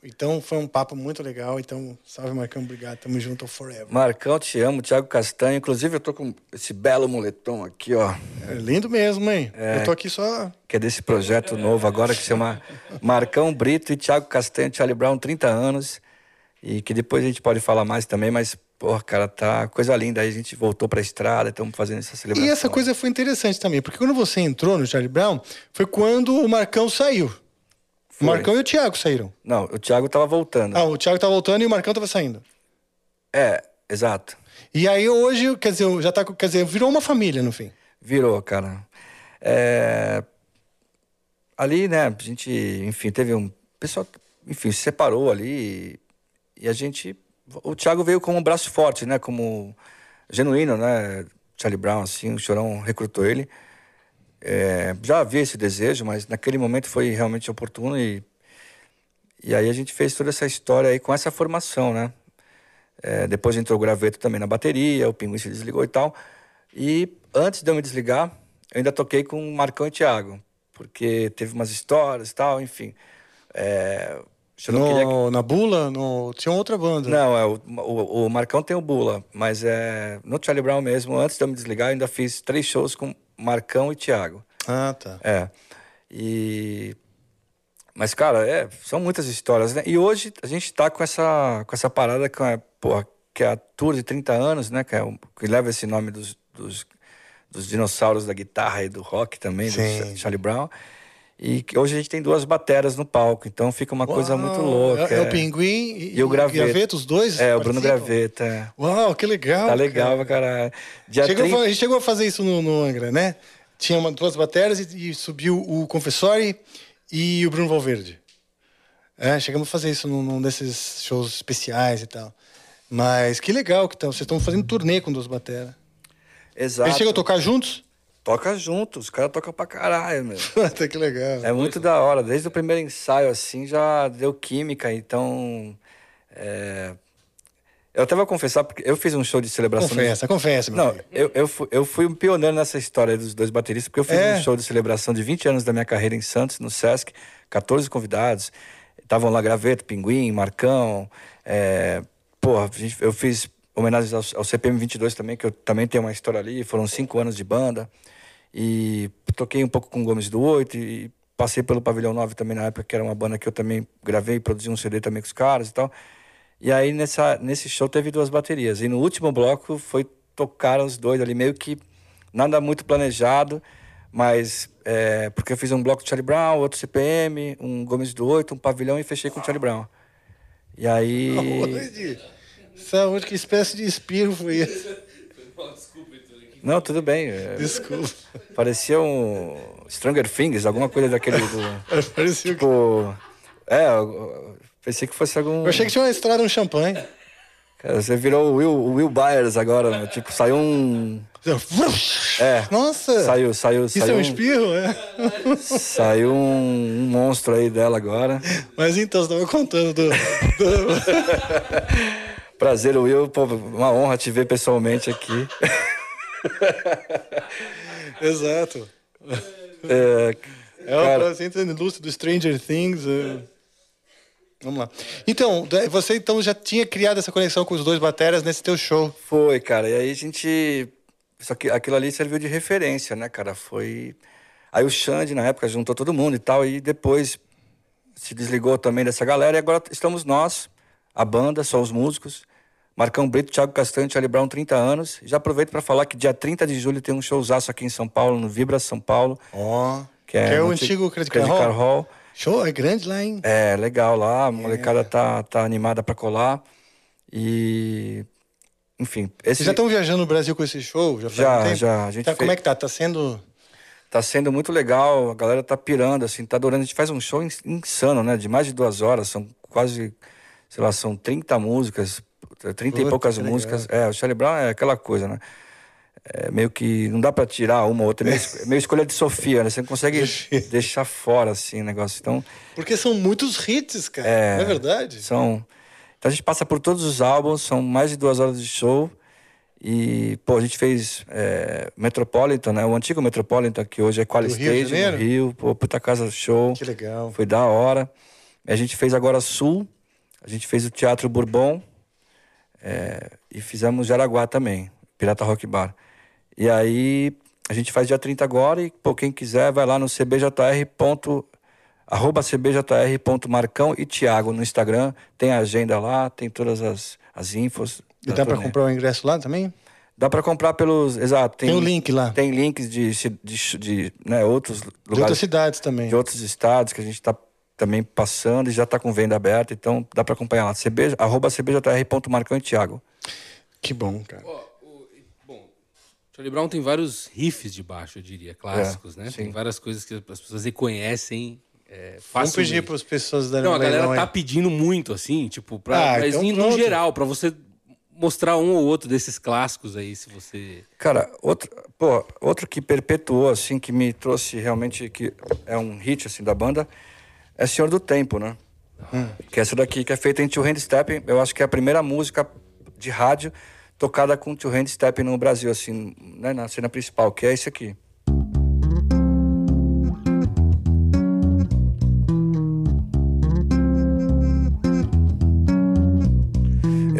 Então foi um papo muito legal. Então, salve Marcão, obrigado. Tamo junto Forever. Marcão, te amo, Thiago Castanho. Inclusive, eu tô com esse belo moletom aqui, ó. É lindo mesmo, hein? É. Eu tô aqui só. Que é desse projeto novo agora que se chama Marcão Brito e Thiago Castanho, Charlie Brown, 30 anos. E que depois a gente pode falar mais também, mas, porra, cara, tá coisa linda. Aí a gente voltou pra estrada, estamos fazendo essa celebração. E essa coisa foi interessante também, porque quando você entrou no Charlie Brown, foi quando o Marcão saiu. O Marcão e o Thiago saíram. Não, o Thiago tava voltando. Ah, o Thiago tá voltando e o Marcão tava saindo. É, exato. E aí hoje, quer dizer, já tá, quer dizer, virou uma família no fim. Virou, cara. É, Ali, né, a gente, enfim, teve um. O pessoal, enfim, se separou ali e a gente. O Thiago veio como um braço forte, né? Como genuíno, né? Charlie Brown, assim, o Chorão recrutou ele. É, já havia esse desejo, mas naquele momento foi realmente oportuno e, e aí a gente fez toda essa história aí com essa formação, né? É, depois entrou o graveto também na bateria, o Pinguim se desligou e tal. E antes de eu me desligar, eu ainda toquei com o Marcão e Thiago, porque teve umas histórias e tal, enfim. É, Não queria No, Na Bula, no... tinha outra banda. Não, é, o, o, o Marcão tem o Bula, mas é no Charlie Brown mesmo, antes de eu me desligar, eu ainda fiz três shows com Marcão e Thiago. Ah, tá. É. E. Mas, cara, é, são muitas histórias, né? E hoje a gente tá com essa, com essa parada que é, porra, que é a tour de 30 anos, né? Que, é, que leva esse nome dos, dos, dos dinossauros da guitarra e do rock também, do Sim. Cha- Charlie Brown. E hoje a gente tem duas bateras no palco, então fica uma coisa Uau, muito louca. É, é o Pinguim e, E o Graveta. os dois? É, o Bruno participam? Graveta. é. Uau, que legal. Tá legal pra cara. caralho. Dia Chegou, 30 a gente chegou a fazer isso no, no Angra, né? Tinha uma, duas baterias e, e subiu o Confessori e o Bruno Valverde. É, chegamos a fazer isso num, num desses shows especiais e tal. Mas que legal que tão, vocês estão fazendo turnê com duas bateras. Exato. Eles chegam a tocar juntos? Toca junto, os caras tocam pra caralho, meu. Puta, que legal. É muito da hora. Desde o primeiro ensaio, assim, já deu química, então. é, Eu até vou confessar, porque eu fiz um show de celebração. Confessa, confessa, meu Não, filho. eu, eu, fui, eu fui um pioneiro nessa história dos dois bateristas, porque eu fiz É? um show de celebração de 20 anos da minha carreira em Santos, no Sesc, 14 convidados. Estavam lá Graveto, Pinguim, Marcão. É... Porra, eu fiz homenagens ao, ao CPM 22 também, que eu também tenho uma história ali. Foram cinco anos de banda. E toquei um pouco com o Gomes do Oito e passei pelo Pavilhão 9 também na época, que era uma banda que eu também gravei e produzi um CD também com os caras e tal. E aí nessa, nesse show teve duas baterias. E no último bloco foi tocar os dois ali, meio que nada muito planejado, mas é, porque eu fiz um bloco de Charlie Brown, outro CPM, um Gomes do Oito, um pavilhão e fechei com o Charlie Brown. E aí. Saúde. Saúde, que espécie de espirro foi esse? Não, tudo bem. é, Desculpa. Parecia um Stranger Things, alguma coisa daquele do. Parecia que... tipo. É, eu- eu pensei que fosse algum. Eu achei que tinha uma estrada um champanhe. Cara, você virou o Will, Will Byers agora, meu. tipo, saiu um. É. Nossa! Saiu, saiu, Isso saiu. é um um- espirro, é? Saiu um, um monstro aí dela agora. Mas então, você estava contando do... do... Prazer, Will. Pô, uma honra te ver pessoalmente aqui. Exato. É, É o presente ilustre do Stranger Things. é. Vamos lá. Então, você então já tinha criado essa conexão com os dois bateras nesse teu show. Foi, cara. E aí a gente. Só que aquilo ali serviu de referência, né, cara? Foi. Aí o Xande, na época, juntou todo mundo e tal. E depois se desligou também dessa galera. E agora estamos nós, a banda, só os músicos. Marcão Brito, Thiago Castanho, Charlie Brown, 30 anos. Já aproveito para falar que dia 30 de julho tem um showzaço aqui em São Paulo, no Vibra São Paulo. Ó. Que é, Que é o antigo Credit Card Card Hall. Show, é grande lá, hein? É, legal lá, a molecada tá, tá animada pra colar. E. Enfim, esse Vocês já estão viajando no Brasil com esse show? Já, Já, um já, a gente Tá, Como fez- é que tá? Tá sendo... tá sendo muito legal, a galera tá pirando, assim, tá adorando. A gente faz um show ins- insano, né? De mais de duas horas, são quase, sei lá, são 30 músicas, 30 e poucas músicas. É, o Charlie Brown é aquela coisa, né? É meio que não dá pra tirar uma ou outra, é meio, é meio escolha de Sofia, né? Você não consegue deixar fora, assim, o negócio. Então, Porque são muitos hits, cara. É. Não é verdade? São. Então a gente passa por todos os álbuns, são mais de duas horas de show. E, pô, a gente fez é, Metropolitan, né? O antigo Metropolitan, que hoje é Quali Rio Stage, Janeiro? no Rio. Pô, puta casa show. Que legal. Foi da hora. A gente fez agora Sul, a gente fez o Teatro Bourbon é, e fizemos Jaraguá também, Pirata Rock Bar. E aí a gente faz dia 30 agora e, pô, quem quiser vai lá no cbjr. ponto- arroba cbjr.marcão e Thiago no Instagram. Tem a agenda lá, tem todas as, as infos. E dá pra turnê. comprar o ingresso lá também? Dá pra comprar pelos. Exato. Tem o link lá. Tem links de, de, de, né, outros lugares. De outras cidades também. De outros estados que a gente está também passando e já está com venda aberta, então dá para acompanhar lá. CB, arroba cbjr.marcão e Thiago. Que bom, cara. Charlie Brown tem vários riffs de baixo, eu diria, clássicos, É, né? sim. Tem várias coisas que as pessoas reconhecem é, Vamos pedir para as pessoas darem Não, a galera leilão tá aí. pedindo muito, assim, tipo, pra, Ah, mas então em- no geral, pra você mostrar um ou outro desses clássicos aí, se você. Cara, outro, pô, outro que perpetuou, assim, que me trouxe realmente, que é um hit, assim, da banda, é Senhor do Tempo, né? Que é essa daqui, que é feita em Two Hand Step. Eu acho que é a primeira música de rádio tocada com Two Hand Step no Brasil, assim, né, na cena principal, que é esse aqui.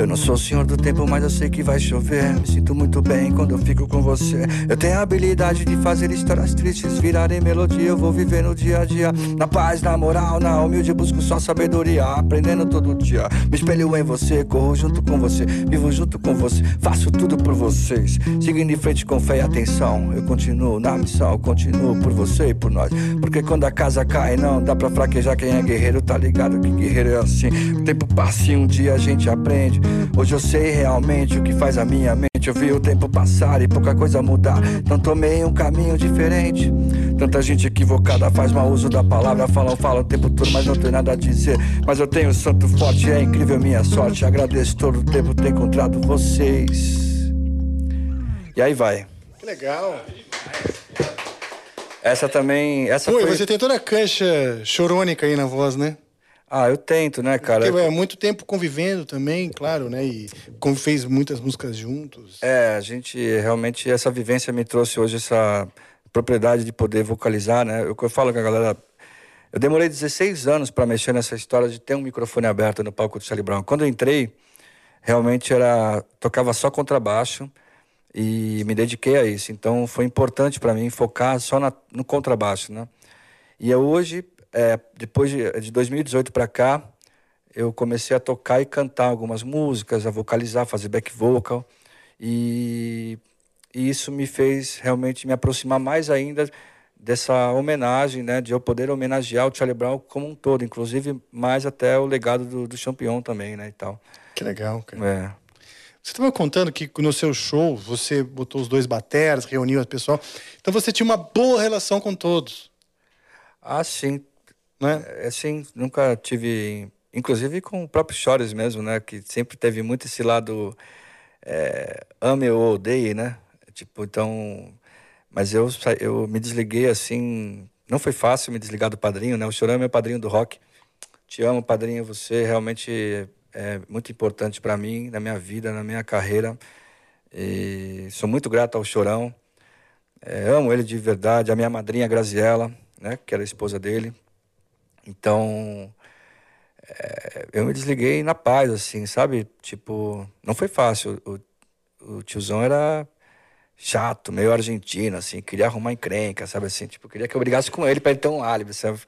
Não sou o senhor do tempo, mas eu sei que vai chover. Me sinto muito bem quando eu fico com você. Eu tenho a habilidade de fazer histórias tristes virarem melodia. Eu vou viver no dia a dia, na paz, na moral, na humilde, busco só sabedoria. Aprendendo todo dia. Me espelho em você, corro junto com você, vivo junto com você, faço tudo por vocês. Seguindo em frente com fé e atenção. Eu continuo na missão, eu continuo por você e por nós. Porque quando a casa cai, não dá pra fraquejar quem é guerreiro, tá ligado que guerreiro é assim. O tempo passa e um dia a gente aprende. Hoje eu sei realmente o que faz a minha mente. Eu vi o tempo passar e pouca coisa mudar. Então tomei um caminho diferente. Tanta gente equivocada faz mau uso da palavra. Falam, falam o tempo todo, mas não tem nada a dizer. Mas eu tenho um santo forte, é incrível minha sorte. Agradeço todo o tempo ter encontrado vocês. E aí vai. Que legal. Essa também. Essa Oi, foi... você tem toda a cancha chorônica aí na voz, né? Ah, eu tento, né, cara? Porque é muito tempo convivendo também, claro, né? E como fez muitas músicas juntos. É, a gente realmente essa vivência me trouxe hoje essa propriedade de poder vocalizar, né? Eu, eu falo com a galera, eu demorei 16 anos para mexer nessa história de ter um microfone aberto no palco do Charlie Brown. Quando eu entrei, realmente era tocava só contrabaixo e me dediquei a isso. Então foi importante para mim focar só na, no contrabaixo, né? E eu hoje, é, depois de, de 2018 para cá, eu comecei a tocar e cantar algumas músicas, a vocalizar, fazer back vocal e, e isso me fez realmente me aproximar mais ainda dessa homenagem, né, de eu poder homenagear o Charlie Brown como um todo, inclusive mais até o legado do, do Champion também, né, e tal. Que legal, cara. É. Você estava contando que no seu show você botou os dois bateras, reuniu as pessoal. Então você tinha uma boa relação com todos. Ah, sim. Né? É, sim, nunca tive. Inclusive com o próprio Chores mesmo, né? Que sempre teve muito esse lado é, ame ou odeie, né? Tipo, então. Mas eu, eu me desliguei assim. Não foi fácil me desligar do padrinho, né? O Chorão é meu padrinho do rock. Te amo, padrinho. Você realmente é muito importante para mim, na minha vida, na minha carreira. E sou muito grato ao Chorão. É, amo ele de verdade. A minha madrinha Graziella, né? Que era a esposa dele. Então, é, eu me desliguei na paz, assim, sabe? Tipo, não foi fácil. O, o tiozão era chato, meio argentino, assim, queria arrumar encrenca, sabe assim? Tipo, queria que eu brigasse com ele pra ele ter um álibi, sabe?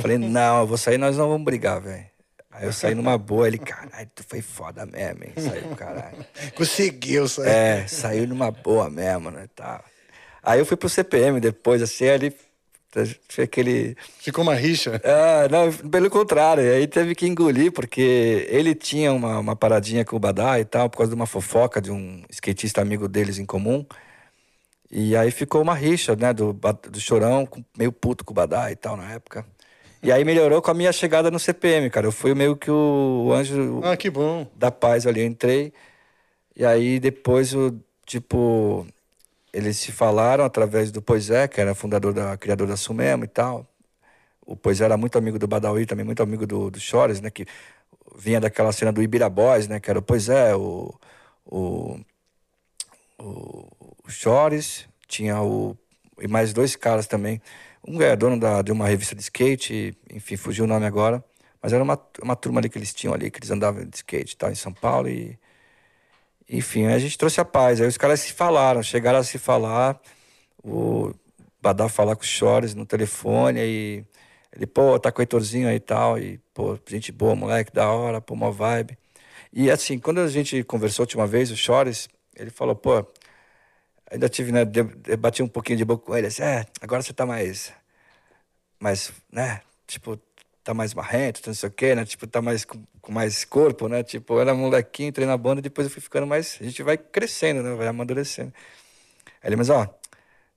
Falei, não, eu vou sair, nós não vamos brigar, velho. Aí eu saí numa boa, ele, caralho, tu foi foda mesmo, hein? Saiu, caralho. Conseguiu sair. É, saiu numa boa mesmo, né? Tá. Aí eu fui pro CPM depois, assim, ali. Foi aquele. Ficou uma rixa? Ah, não, pelo contrário. Aí teve que engolir, porque ele tinha uma, uma paradinha com o Badá e tal, por causa de uma fofoca de um skatista amigo deles em comum. E aí ficou uma rixa, né, do, do Chorão, meio puto com o Badá e tal na época. E aí melhorou com a minha chegada no CPM, cara. Eu fui meio que o anjo Ah, que da paz ali. Eu entrei. E aí depois o tipo eles se falaram através do Poisé, que era fundador da criador da Sumemo e tal. O Poisé era muito amigo do Badawi, também muito amigo do, do Chores, né, que vinha daquela cena do Ibira Boys, né, que era o Poisé, o o o, o Chores, tinha o e mais dois caras também. Um é dono da, de uma revista de skate, enfim, fugiu o nome agora. Mas era uma, uma turma ali que eles tinham ali, que eles andavam de skate e tal, em São Paulo. E, enfim, a gente trouxe a paz. Aí os caras se falaram, chegaram a se falar. O Badá falar com o Chores no telefone. Aí ele, pô, tá com o Heitorzinho aí e tal. E, pô, gente boa, moleque, da hora, pô, uma vibe. E assim, quando a gente conversou a última vez, o Chores, ele falou, pô, ainda tive, né, de- debati um pouquinho de boca com ele, assim, é, agora você tá mais, mais, né, tipo, tá mais marrento, não sei o quê, né, tipo, tá mais com, com mais corpo, né, tipo, eu era molequinho, entrei na banda, depois eu fui ficando mais, a gente vai crescendo, né, vai amadurecendo. Ele, mas ó,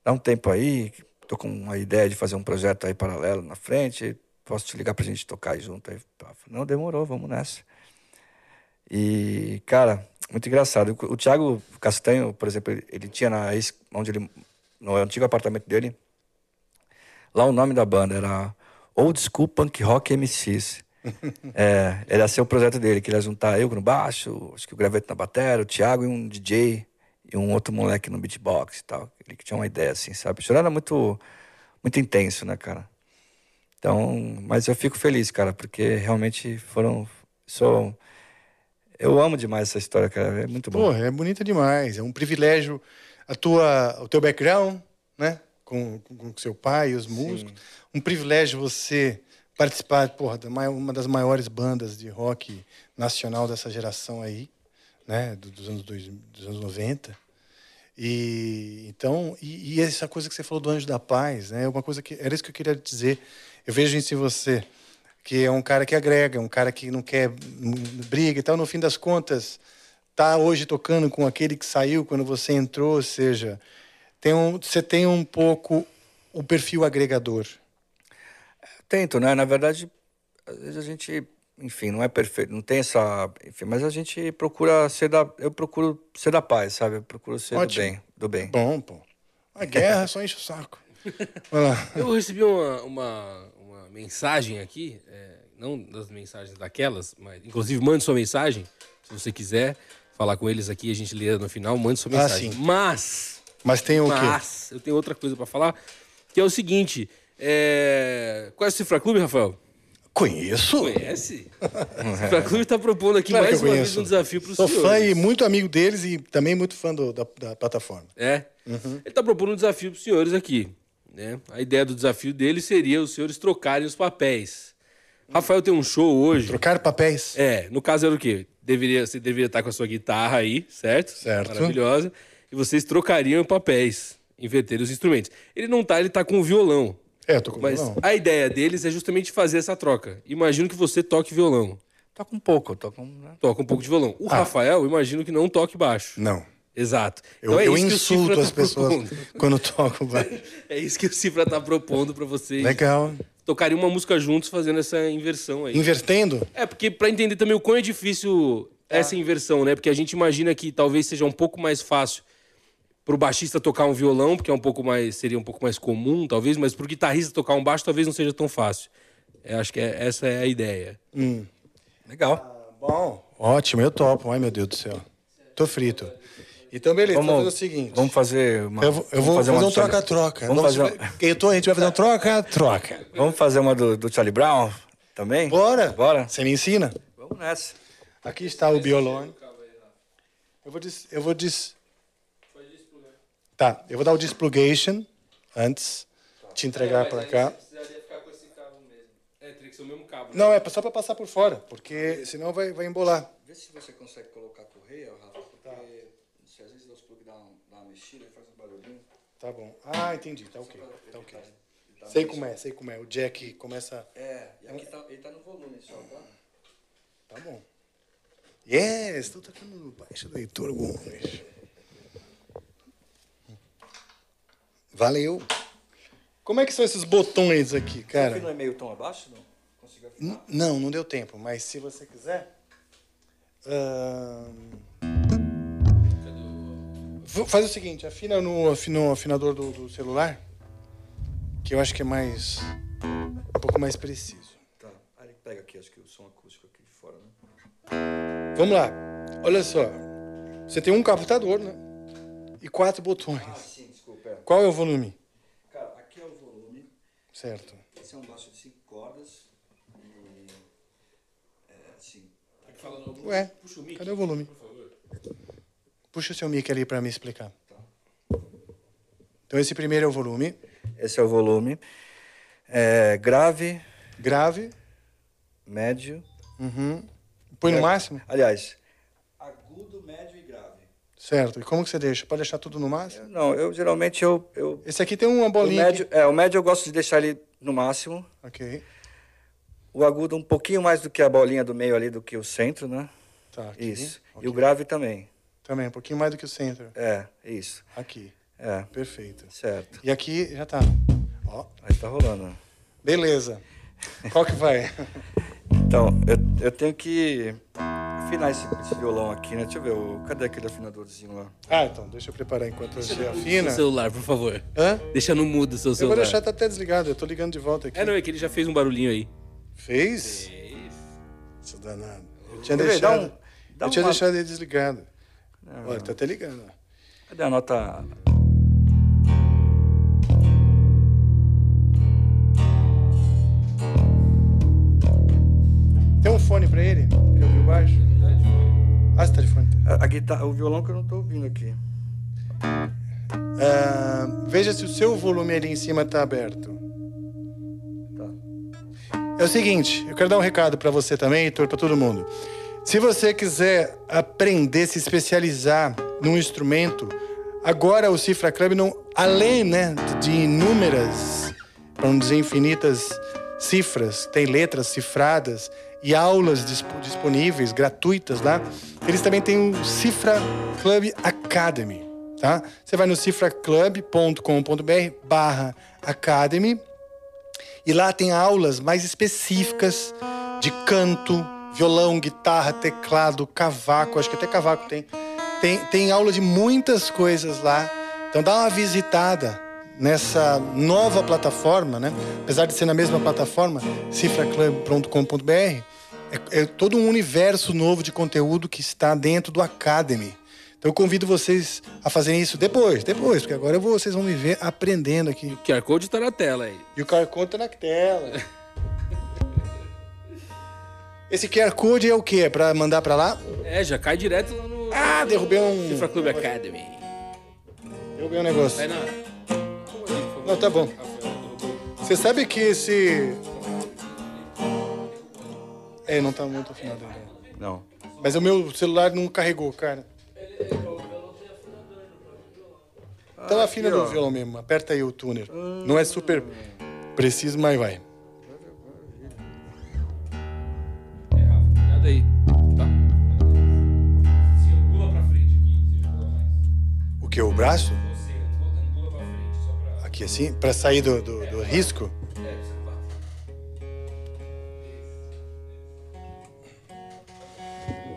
dá um tempo aí, tô com uma ideia de fazer um projeto aí paralelo na frente, posso te ligar pra gente tocar junto? Aí, não, demorou, vamos nessa. E, cara, muito engraçado. O, Thiago Castanho, por exemplo, ele, ele tinha na onde ele no antigo apartamento dele, lá o nome da banda era Old School Punk Rock MCs. é, era ser o projeto dele, que ele ia juntar eu no baixo, acho que o Graveto na bateria, o Thiago e um DJ e um outro moleque no beatbox e tal. Ele que tinha uma ideia assim, sabe? O Chorão era muito muito intenso, né, cara? Então, mas eu fico feliz, cara, porque realmente foram sou Eu amo demais essa história, cara. É muito bom. Pô, é bonita demais. É um privilégio a tua, o teu background, né? Com, com, seu pai os músicos. Um privilégio você participar, porra, de uma das maiores bandas de rock nacional dessa geração aí, né? Do, dos anos dois, dos anos 90. E então, e, e, essa coisa que você falou do Anjo da Paz, né? É uma coisa que era isso que eu queria dizer. Eu vejo em você, que é um cara que agrega, um cara que não quer briga e tal. No fim das contas, tá hoje tocando com aquele que saiu quando você entrou, ou seja, tem um, você tem um pouco o perfil agregador. Tento, né? Na verdade, às vezes a gente enfim, não é perfeito, não tem essa, enfim, mas a gente procura ser da, eu procuro ser da paz, sabe? Eu procuro ser Ótimo. do bem, do bem. Bom, pô. A guerra só enche o saco. Vai lá. Eu recebi uma, uma, uma mensagem aqui, é, não das mensagens daquelas, mas inclusive mande sua mensagem, se você quiser falar com eles aqui, a gente lê no final, mande sua mensagem. Ah, sim. Mas, mas tem o mas, quê? Mas eu tenho outra coisa para falar, que é o seguinte, é... qual é o Cifra Clube, Rafael? Conheço. Conhece? o Cifra Clube está propondo aqui claro mais uma vez um desafio para os senhores. Sou fã e muito amigo deles e também muito fã do, da, da, plataforma. É? Uhum. Ele está propondo um desafio para os senhores aqui. Né? A ideia do desafio dele seria os senhores trocarem os papéis. Rafael tem um show hoje. Trocar papéis? É, no caso era o quê? Deveria, você deveria estar com a sua guitarra aí, certo? Certo. Maravilhosa. E vocês trocariam papéis, inverter os instrumentos. Ele não tá, ele tá com o violão. É, eu tô com Mas violão. a ideia deles é justamente fazer essa troca. Imagino que você toque violão. Toca um pouco, toca um. Né? Toca um pouco de violão. O ah. Rafael, imagino que não toque baixo. Não. Exato. Eu, então é eu insulto as tá pessoas propondo. quando toco baixo. é isso que o Cifra tá propondo para vocês. Legal. Tocaria uma música juntos fazendo essa inversão aí. Invertendo? É, porque para entender também o quão é difícil é. essa inversão, né? Porque a gente imagina que talvez seja um pouco mais fácil para o baixista tocar um violão, porque é um pouco mais seria um pouco mais comum, talvez, mas para o guitarrista tocar um baixo talvez não seja tão fácil. Eu acho que é, essa é a ideia. Hum. Legal. Ah, bom, ótimo, eu topo. Ai, meu Deus do céu. Tô frito. Então, beleza, vamos, fazer o seguinte. Vamos fazer uma. Eu, eu vou fazer, fazer um troca-troca. Vamos, vamos fazer. Uma... Eu tô, a gente vai fazer um troca-troca. Vamos fazer uma do, do Charlie Brown também? Bora. Bora. Você me ensina? Vamos nessa. Aqui está o violão. Eu vou dis... eu vou dis... Tá, eu vou dar o displugation antes de te entregar é, para cá. É, teria que ser o mesmo cabo. Não, é só para passar por fora, porque senão vai, vai embolar. Vê se você consegue colocar a correia, Rafa, porque tá. se às vezes os plug dá, um, dá uma mexida e faz um barulhinho. Tá bom. Ah, entendi, tá ok. Tá ok. Tá sei como é, sei como é. O jack começa. É, e aqui tá, ele tá no volume só, tá? Tá bom. Yes, estou tocando no baixo do Heitor Gomes. Valeu. Como é que são esses botões aqui, cara? Você não é meio tom abaixo, não? Consigo afinar? Não, não deu tempo, mas se você quiser... Faz o seguinte, afina no, no afinador do, do, celular, que eu acho que é mais... um pouco mais preciso. Tá, aí pega aqui, acho que o som acústico aqui de fora, né? Vamos lá, olha só. Você tem um captador, né? E quatro botões. Ah, sim, desculpa. É. Qual é o volume? Cara, aqui é o volume. Certo. Esse é um baixo de cinco cordas. E. É, assim. Aqui falando algum... Ué, Puxa o mic, cadê o volume? Por favor. Puxa o seu mic ali para me explicar. Tá. Então, esse primeiro é o volume. Esse é o volume. É, grave. Grave. Médio. Uhum. Põe no máximo? Aliás, agudo, médio e. Certo. E como que você deixa? Pode deixar tudo no máximo? Não, eu geralmente eu, eu... Esse aqui tem uma bolinha. O médio, é, o médio eu gosto de deixar ele no máximo. Ok. O agudo um pouquinho mais do que a bolinha do meio ali, do que o centro, né? Tá. Aqui. Isso. Okay. E o grave também. Também, um pouquinho mais do que o centro. É, isso. Aqui. É. Perfeito. Certo. E aqui já tá. Ó. Aí tá rolando. Beleza. Qual que vai? então, eu, eu tenho que afinar esse, esse, violão aqui, né? Deixa eu ver, o, cadê aquele afinadorzinho lá? Ah, então, deixa eu preparar enquanto deixa você afina. Seu celular, por favor. Hã? Deixa no mudo o seu celular. Eu vou deixar tá até desligado, eu tô ligando de volta aqui. É, não, é que ele já fez um barulhinho aí. Fez? Fez. Seu danado. Eu tinha deixado, dá um, dá eu tinha uma... deixado ele desligado. Não, Olha, tá até ligando. Cadê a nota... Fone pra ele? Ele ouviu baixo? Ah, você tá de fone. A, a guitarra, o violão que eu não tô ouvindo aqui. Ah, veja se o seu volume ali em cima tá aberto. É o seguinte, eu quero dar um recado para você também, Heitor, para todo mundo. Se você quiser aprender, se especializar num instrumento, agora o Cifra Club, não, além né, de inúmeras, para não dizer infinitas cifras, tem letras cifradas e aulas disp- disponíveis, gratuitas lá, eles também têm o Cifra Club Academy, tá? Você vai no cifraclub.com.br barra Academy e lá tem aulas mais específicas de canto, violão, guitarra, teclado, cavaco, acho que até cavaco tem. Tem, tem aula de muitas coisas lá. Então dá uma visitada nessa nova plataforma, né? Apesar de ser na mesma plataforma, cifraclub.com.br, é, é todo um universo novo de conteúdo que está dentro do Academy. Então eu convido vocês a fazerem isso depois, depois, porque agora vou- vocês vão me ver aprendendo aqui. O QR Code tá na tela aí. E o QR Code tá na tela. Esse QR Code é o quê? É pra mandar pra lá? É, já cai direto lá no. Ah, derrubei um. Cifra Club Academy. Derrubei um negócio. Vai. Não, tá bom. Você sabe que esse. É, não tá muito afinado ainda. Não. Mas o meu celular não carregou, cara. Então afina aqui, do ó. violão mesmo. Aperta aí o tuner. Não é super preciso, mas vai. Cuidado aí. Tá? Circula pra frente aqui. Mais. O que? O braço? Aqui assim? Pra sair do, do, do risco?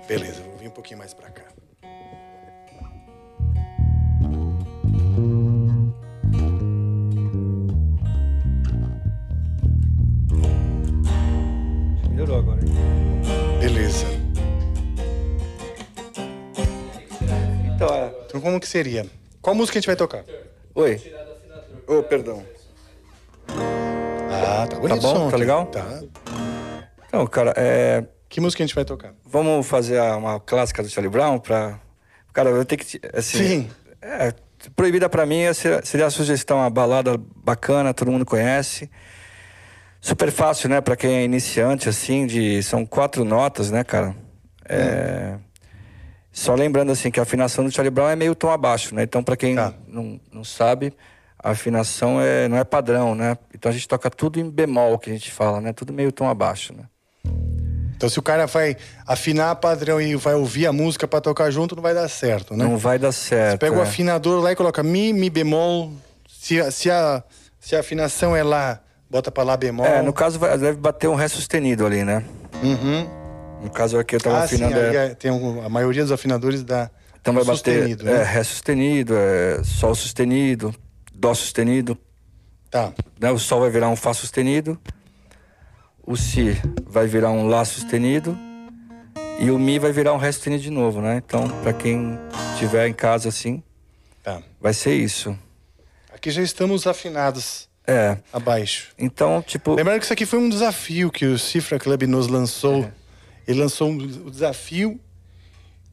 Beleza, vou vir um pouquinho mais pra cá. Melhorou agora. hein? Beleza. Então, é. Então como que seria? Qual música a gente vai tocar? Oi. Ô, perdão. Ah, tá Tá bom? Tá legal? Tá. Então, cara, é. Que música a gente vai tocar? Vamos fazer uma clássica do Charlie Brown pra. Cara, eu tenho que. Assim, Sim. É, proibida pra mim é- seria, a sugestão, uma balada bacana, todo mundo conhece. Super fácil, né, pra quem é iniciante, assim, de. São quatro notas, né, cara? É. Só lembrando, assim, que a afinação do Charlie Brown é meio tom abaixo, né? Então, pra quem Tá. não, não sabe, a afinação é, não é padrão, né? Então a gente toca tudo em bemol, que a gente fala, né? Tudo meio tom abaixo, né? Então se o cara vai afinar padrão e vai ouvir a música pra tocar junto, não vai dar certo, né? Não vai dar certo. Pega o é. afinador lá e coloca mi, mi bemol. Se, a- se, a, se a afinação é lá, bota pra lá bemol. É, no caso vai- deve bater um ré sustenido ali, né? Uhum. No caso aqui eu tava Ah, sim, afinando. aí é- é- tem algum- a maioria dos afinadores dá então vai bater sustenido, é, né? ré sustenido, é, sol sustenido, dó sustenido. Tá. Né? O sol vai virar um fá sustenido, o si vai virar um lá sustenido e o mi vai virar um ré sustenido de novo, né? Então, pra quem tiver em casa assim, Tá. vai ser isso. Aqui já estamos afinados É. abaixo. Então, tipo, Lembrando que isso aqui foi um desafio que o Cifra Club nos lançou. Ele lançou um, o desafio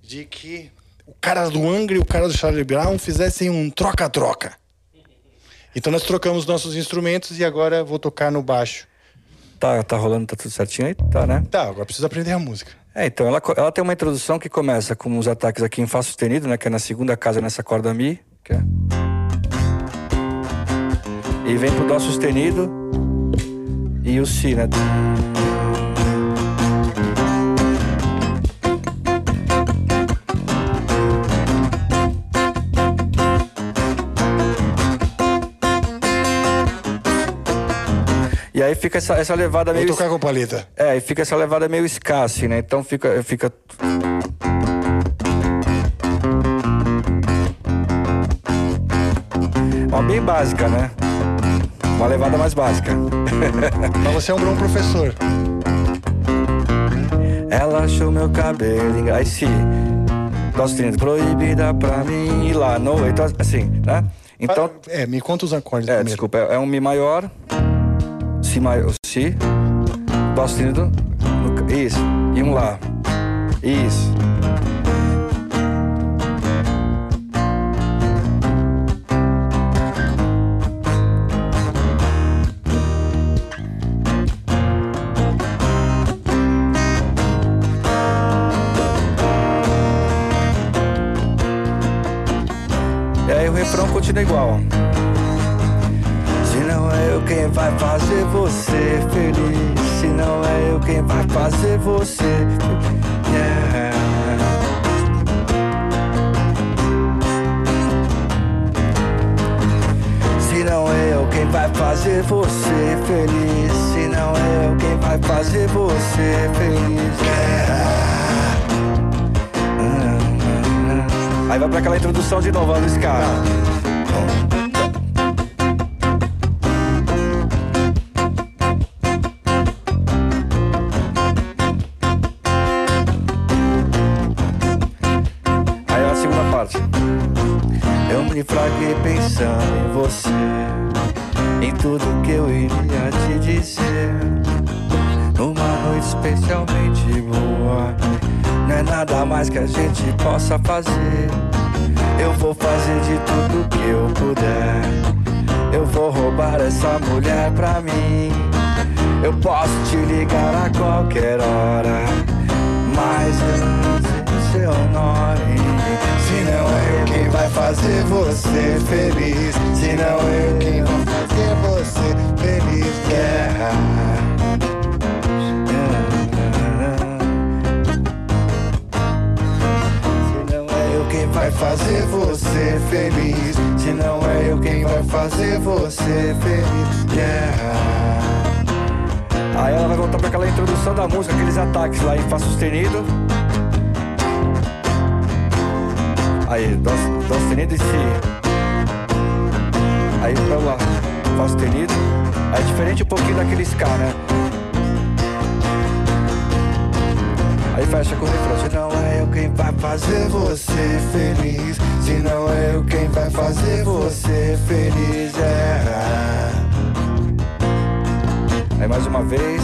de que o cara do Angra e o cara do Charlie Brown fizessem um troca-troca. Então nós trocamos nossos instrumentos e agora vou tocar no baixo. tá, tá rolando, tá tudo certinho aí? Tá, né? Tá, agora preciso aprender a música. É, então ela, ela tem uma introdução que começa com os ataques aqui em Fá sustenido, né? Que é na segunda casa nessa corda Mi. Que é... E vem pro Dó sustenido e o Si, né? E aí fica essa, essa levada Vou meio. tocar com paleta. É, e fica essa levada meio assim, né? Então fica. fica... Uma bem básica, né? Uma levada mais básica. Mas você é um bom professor. Ela achou meu cabelo. Aí se. Sustenido, proibida pra mim ir lá. No, então, assim, né? Então. É, me conta os acordes É, primeiro. desculpa, é é um Mi maior, Si maior, Si, Dó sustenido, isso, e um Lá, isso. E aí o refrão continua igual. É eu quem vai fazer você feliz. Se não é eu quem vai fazer você. Yeah. Se não é eu quem vai fazer você feliz. Se não é eu quem vai fazer você feliz. Yeah. Aí vai pra aquela introdução de novo, Luiz Carlos. Possa fazer. Eu vou fazer de tudo que eu puder. Eu vou roubar essa mulher pra mim. Eu posso te ligar a qualquer hora, mas eu não sei seu nome. Se não é eu quem vai fazer você feliz, se não é eu quem vai fazer você feliz, yeah. Vai fazer você feliz, se não é eu quem vai fazer você feliz, yeah. Aí ela vai voltar pra aquela introdução da música, aqueles ataques lá em Fá sustenido. Aí, Dó, dó sustenido e Si. Aí pra lá, Fá sustenido. É diferente um pouquinho daquele Ska, né? Fecha com o refrão. Se não é eu quem vai fazer você feliz. Se não é eu quem vai fazer você feliz. É. Aí mais uma vez.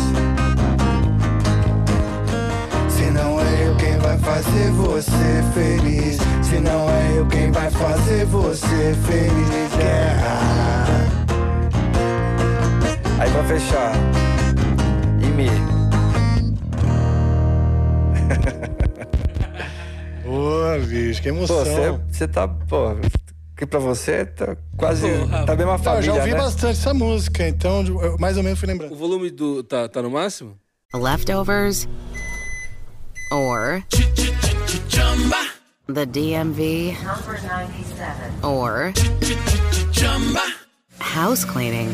Se não é eu quem vai fazer você feliz. Se não é eu quem vai fazer você feliz. É. Aí pra fechar. E mi. Ô, bicho, que emoção. você, você tá, pô, que pra você tá quase, Porra. tá bem uma Não, eu família, já ouvi né? bastante essa música, então eu mais ou menos fui lembrando. O volume do. tá, tá no máximo? Leftovers or the DMV Number 97. or house cleaning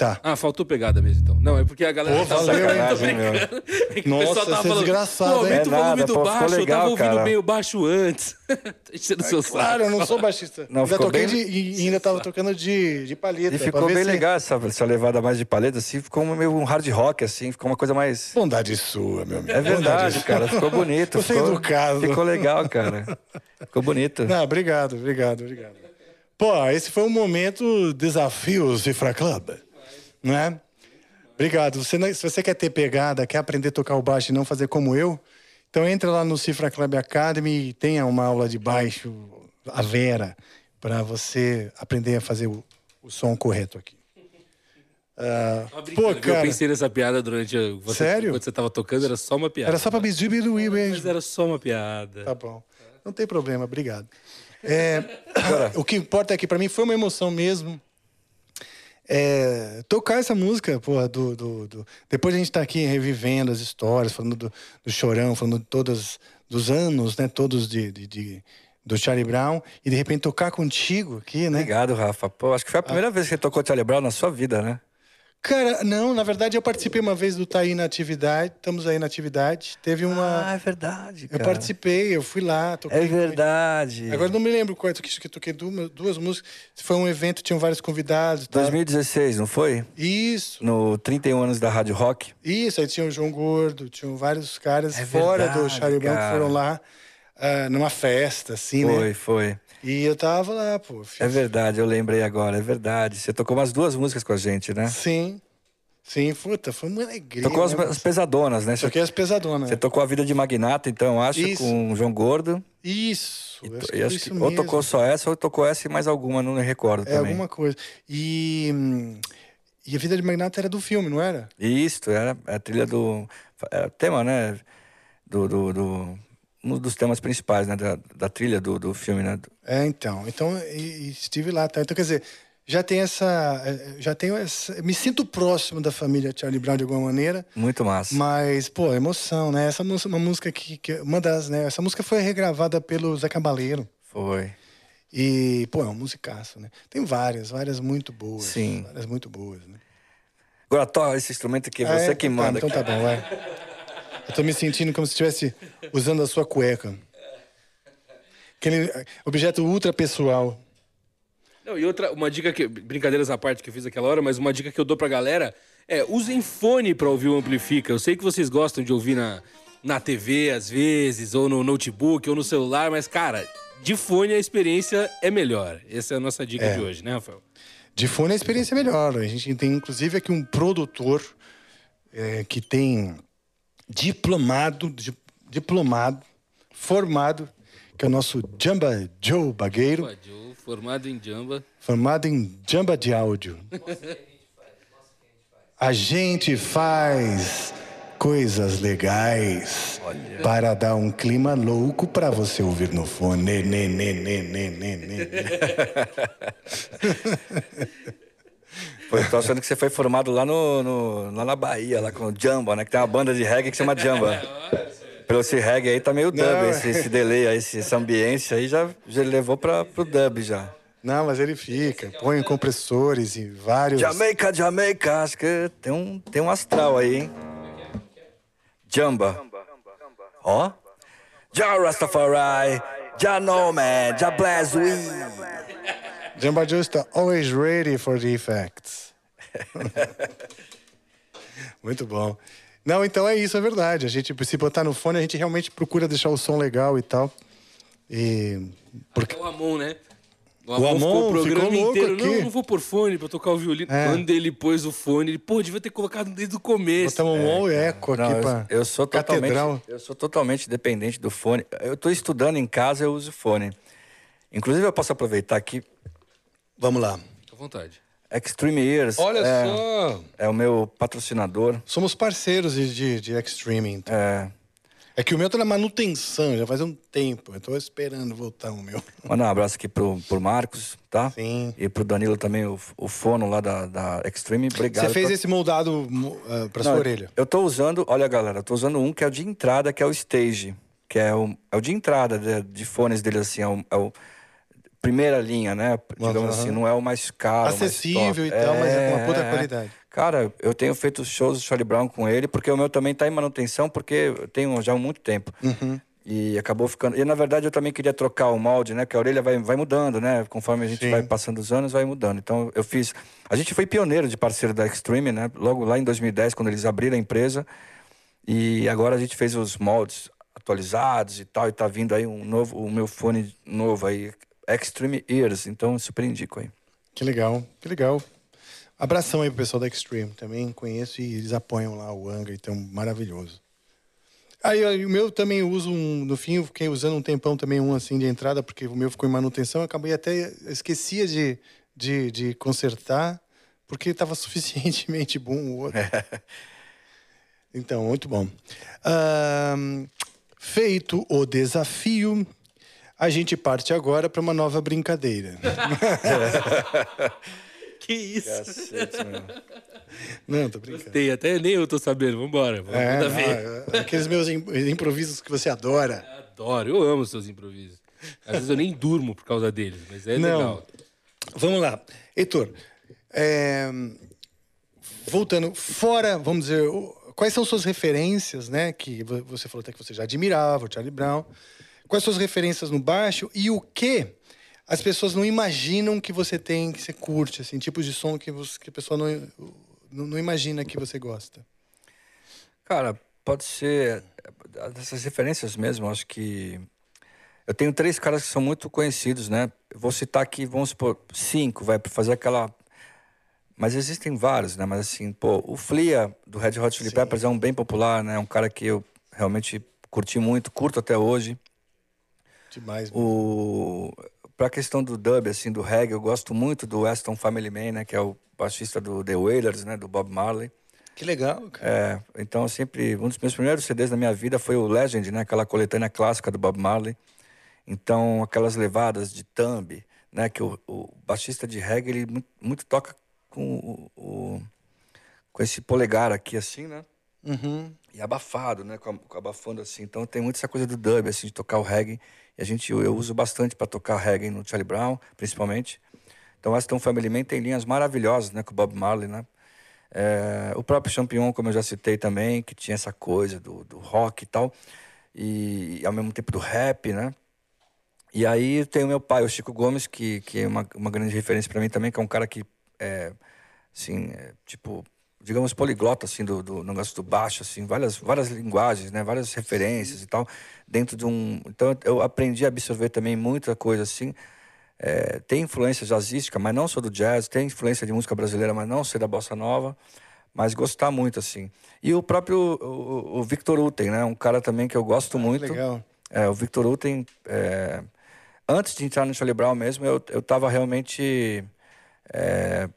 Tá. Ah, faltou pegada mesmo então. Não, é porque a galera Pô, tava valeu, sacanagem, meu. brincando. É que Nossa, o pessoal é falando, desgraçado, pô, aumenta o É volume nada, do pô, baixo, ficou eu tava legal, ouvindo cara. bem o baixo antes. tá enchendo o seu saco. Claro, eu não sou baixista. Não, ainda toquei bem- de, e ainda tava tocando de, de palheta. E pra ficou ver bem se- legal essa, essa levada mais de paleta, assim, ficou meio um hard rock, assim, ficou uma coisa mais... Bondade sua, meu amigo. É verdade, Bondade cara, ficou bonito. Você ficou, educado. Ficou legal, cara. Ficou bonito. Não, obrigado, obrigado, obrigado. Pô, esse foi um momento desafios Cifra Club, né? Obrigado. Você, não- se você quer ter pegada, quer aprender a tocar o baixo e não fazer como eu, então entra lá no Cifra Club Academy e tenha uma aula de baixo, a Vera, para você aprender a fazer o, o som correto aqui. Tava pô, cara, Eu pensei nessa piada durante. Você, Sério? Quando você tava tocando, era só uma piada. era só para me distribuir Mas mesmo. era só uma piada. Tá bom. Não tem problema, obrigado. É, o que importa é que para mim foi uma emoção mesmo. É, tocar essa música, porra, do, do, do- Depois a gente tá aqui revivendo as histórias, falando do, do Chorão, falando de todos dos anos, né? Todos de, de- de- do Charlie Brown. E de repente tocar contigo aqui, né? Obrigado, Rafa. Pô, acho que foi a primeira vez que você tocou Charlie Brown na sua vida, né? Cara, não, na verdade eu participei uma vez do Tá aí na atividade, estamos aí na atividade. Teve uma. Ah, é verdade, eu cara. participei, eu fui lá, toquei. É verdade. Agora não me lembro qual é que que eu toquei duas, músicas. Foi um evento, tinham vários convidados. Tá? 2016, não foi? Isso, No 31 anos da Rádio Rock. isso. Aí tinha o João Gordo, tinham vários caras É fora do verdade, Charlie Brown que foram lá ah, numa festa, assim, Foi, né? foi. E eu tava lá, pô. fiz- É verdade, eu lembrei agora, é verdade. Você tocou umas duas músicas com a gente, né? Sim, Sim, puta, foi uma alegria. Tocou as, né? as pesadonas, né? Toquei as pesadonas. Você tocou a vida de Magnata, então, acho, Isso. com o João Gordo. Isso, eu acho que E acho isso que ou tocou só essa, ou tocou essa e mais alguma, não me recordo É, também. alguma coisa. E, hum, e a vida de Magnata era do filme, não era? Isso, era a trilha do. Era o tema, né? Do. do, do- um dos temas principais, né? Da, da trilha do, do filme, né? É, então. Então, e, e estive lá, tá? Então, quer dizer, já tem essa. eh, Já tenho essa. Me sinto próximo da família Charlie Brown de alguma maneira. Muito massa. Mas, pô, emoção, né? Essa música, uma música que, que. Uma das, né? Essa música foi regravada pelo Zé Cabaleiro. Foi. E, pô, é um musicaço, né? Tem várias, várias muito boas. Sim. Várias muito boas, né? Agora toca esse instrumento aqui, Ah, você é? que Tá, manda. então tá aqui. bom, vai. Eu tô me sentindo como se estivesse usando a sua cueca. Aquele objeto ultra pessoal. Não, e outra, uma dica que. Brincadeiras à parte que eu fiz aquela hora, mas uma dica que eu dou pra galera é usem fone pra ouvir o Amplifica. Eu sei que vocês gostam de ouvir na, na TV, às vezes, ou no notebook, ou no celular, mas, cara, de fone a experiência é melhor. Essa é a nossa dica É. de hoje, né, Rafael? De fone a experiência é melhor. A gente tem, inclusive, aqui um produtor é, que tem diplomado, di- diplomado, formado, que é o nosso Jamba Joe Bagueiro, Pô, Joe, formado em Jamba. formado em Jamba de áudio. A gente faz coisas legais para dar um clima louco para você ouvir no fone. Né, né, né, eu tô achando que você foi formado lá, no, no- lá na Bahia, lá com o Jamba, né? Que tem uma banda de reggae que chama Jamba. Pelo esse reggae aí tá meio dub, Não, esse, é. esse delay aí, esse, essa ambiência aí já, já levou pra, pro dub já. Não, mas ele fica. Põe compressores e vários. Jamaica, Jamaica, acho que tem um, tem um astral aí, hein? Jamba. Ó. Ja Rastafari, Ja No Man, Ja Bless We. Jamba está always ready for the effects. Muito bom. Não, então é isso, é verdade. A gente, se botar no fone, a gente realmente procura deixar o som legal e tal. E. Porque... É o Amon, né? O O Amon, ficou Amon o programa ficou louco inteiro. aqui. Não, não vou pôr fone pra tocar o violino. É. Quando ele pôs o fone, ele, pô, devia ter colocado desde o começo. Botamos um all eco aqui Não, eu, pra. eu sou totalmente, Catedral. eu sou totalmente dependente do fone. Eu tô estudando em casa, eu uso fone. Inclusive eu posso aproveitar aqui Vamos lá. Fica à vontade. Extreme Ears. Olha é, só! É o meu patrocinador. Somos parceiros de, de, de Extreme. Então. É, É que o meu tá na manutenção, já faz um tempo. Eu tô esperando voltar o meu. Mandar um abraço aqui pro, pro Marcos, tá? Sim. E pro Danilo também, o, o fono lá da, da Extreme. Obrigado. Você fez pra- esse moldado uh, pra sua Não, orelha. Eu tô usando, olha galera, eu tô usando um que é o de entrada, que é o Stage. Que é o, é o de entrada de, de fones dele, assim, é o, é o primeira linha, né? Digamos Aham. assim, não é o mais caro. mais Acessível top. e tal, mas é com uma puta é. qualidade. Cara, eu tenho feito shows do Charlie Brown com ele, porque o meu também tá em manutenção, porque eu tenho já há muito tempo. Uhum. E acabou ficando. E na verdade eu também queria trocar o molde, né? Porque a orelha vai, vai mudando, né? Conforme a gente Sim. vai passando os anos, vai mudando. Então eu fiz. A gente foi pioneiro de parceiro da Extreme, né? Logo lá em 2010, quando eles abriram a empresa. E agora a gente fez os moldes atualizados e tal. E tá vindo aí um novo, o meu fone novo aí, Extreme Ears. Então super indico aí. Que legal, que legal. Abração aí pro pessoal da Extreme. Também conheço e eles apoiam lá o Angra, então maravilhoso. Aí o meu também uso um, no fim eu fiquei usando um tempão também um assim de entrada, porque o meu ficou em manutenção, eu acabei até esquecia de, de, de consertar, porque estava suficientemente bom o outro. Então, muito bom. Feito o desafio, a gente parte agora para uma nova brincadeira. Que isso? Cacete. Não, tô brincando. Gostei, até nem eu tô sabendo. Vambora, vamos É, não, ver. é, aqueles meus im- improvisos que você adora. Adoro, eu amo seus improvisos. Às vezes eu nem durmo por causa deles, mas é Não. legal. Vamos lá. Heitor, é, voltando, fora, vamos dizer, quais são suas referências, né? Que vo- você falou até que você já admirava, o Charlie Brown. Quais suas referências no baixo e o que as pessoas não imaginam que você tem, que você curte, assim, tipos de som que, você- que a pessoa não, não, não imagina que você gosta? Cara, pode ser eh, dessas referências mesmo. Acho que eu tenho três caras que são muito conhecidos, né? Eu vou citar aqui, vamos supor, cinco, vai para fazer aquela Mas existem vários, né? Mas assim, pô, o Flia do Red Hot Chili Peppers é um bem popular, né? É um cara que eu realmente curti muito, curto até hoje. Demais. O para a questão do dub assim, do reggae, eu gosto muito do Weston Family Man, né, que é o baixista do The Wailers, né, do Bob Marley. Que legal, cara. É, então sempre um dos meus primeiros CDs da minha vida foi o Legend, né, aquela coletânea clássica do Bob Marley. Então aquelas levadas de thumb, né, que o, o baixista de reggae ele muito, muito toca com o, o, com esse polegar aqui assim, né? Uhum. E abafado, né? Com, com abafando assim. Então tem muito essa coisa do dub, assim, de tocar o reggae. E a gente, eu, eu uso bastante para tocar reggae no Charlie Brown, principalmente. Então, Aston Family Man tem linhas maravilhosas, né? Com o Bob Marley, né? É, o próprio Champion, como eu já citei também, que tinha essa coisa do, do rock e tal. E, e ao mesmo tempo do rap, né? E aí tem o meu pai, o Chico Gomes, que, que é uma, uma grande referência para mim também, que é um cara que, é, assim, é, tipo, digamos, poliglota, assim, do, do negócio do baixo, assim, várias, várias linguagens, né? Várias referências e tal, dentro de um... Então, eu aprendi a absorver também muita coisa, assim. É, tem influência jazzística, mas não sou do jazz. Tem influência de música brasileira, mas não sou da bossa nova. Mas gostar muito, assim. E o próprio o, o Victor Uten, né? Um cara também que eu gosto Ah, muito. legal. É, o Victor Uten... É... Antes de entrar no Charlie Brown mesmo, eu, eu tava realmente... É,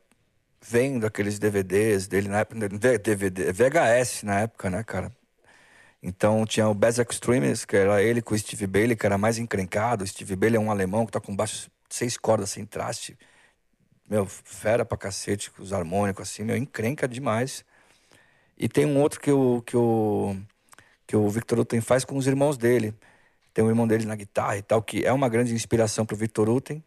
vendo aqueles DVDs dele na época, DVD, VHS na época, né, cara? Então tinha o Bass Extremes, que era ele com o Steve Bailey, que era mais encrencado. O Steve Bailey é um alemão que tá com baixo seis cordas sem traste. Meu, fera pra cacete, com os harmônicos assim, meu, encrenca demais. E tem um outro que o, que o, que o Victor Uten faz com os irmãos dele. Tem um irmão dele na guitarra e tal, que é uma grande inspiração pro Victor Uten.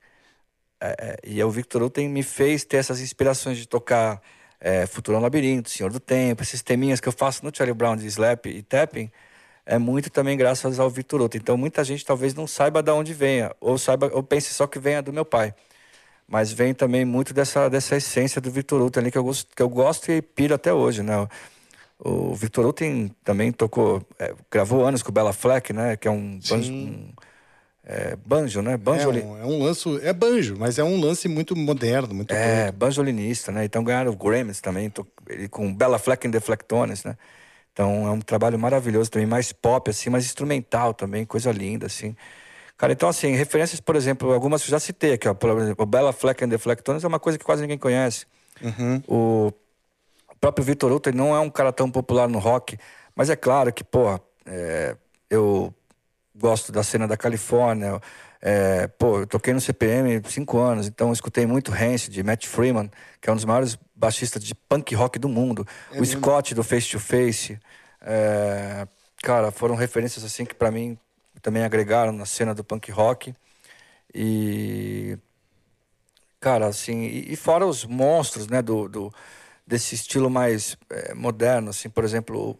É, é, e o Victor Uten me fez ter essas inspirações de tocar é, Futuro Labirinto, Senhor do Tempo, esses teminhas que eu faço no Charlie Brown de slap e tapping, é muito também graças ao Victor Uten. Então muita gente talvez não saiba de onde venha, ou saiba, ou pense só que venha do meu pai. Mas vem também muito dessa, dessa essência do Victor Uten ali que eu gosto, que eu gosto e piro até hoje, né? O Victor Uten também tocou, é, gravou anos com o Bella Fleck, né? Que é um, um é, banjo, né? É Banjoli... um, é um lance, é banjo, mas é um lance muito moderno, muito É, bom. banjolinista, né? Então ganharam o Grammys também, to- ele com Bella Fleck and Deflectones, né? Então é um trabalho maravilhoso também, mais pop, assim, mais instrumental também, coisa linda, assim. Cara, então assim, referências, por exemplo, algumas que eu já citei aqui, ó. Por exemplo, o Bella Fleck and Deflectones é uma coisa que quase ninguém conhece. O próprio Vitor Uten não é um cara tão popular no rock, mas é claro que, pô, é, eu gosto da cena da Califórnia. É, pô, eu toquei no CPM cinco anos, então escutei muito Rancid, Matt Freeman, que é um dos maiores baixistas de punk rock do mundo. o Scott do Face to Face. É, cara, foram referências assim que para mim também agregaram na cena do punk rock. E cara, assim, e, e fora os monstros, né, do, do desse estilo mais eh, moderno, assim, por exemplo,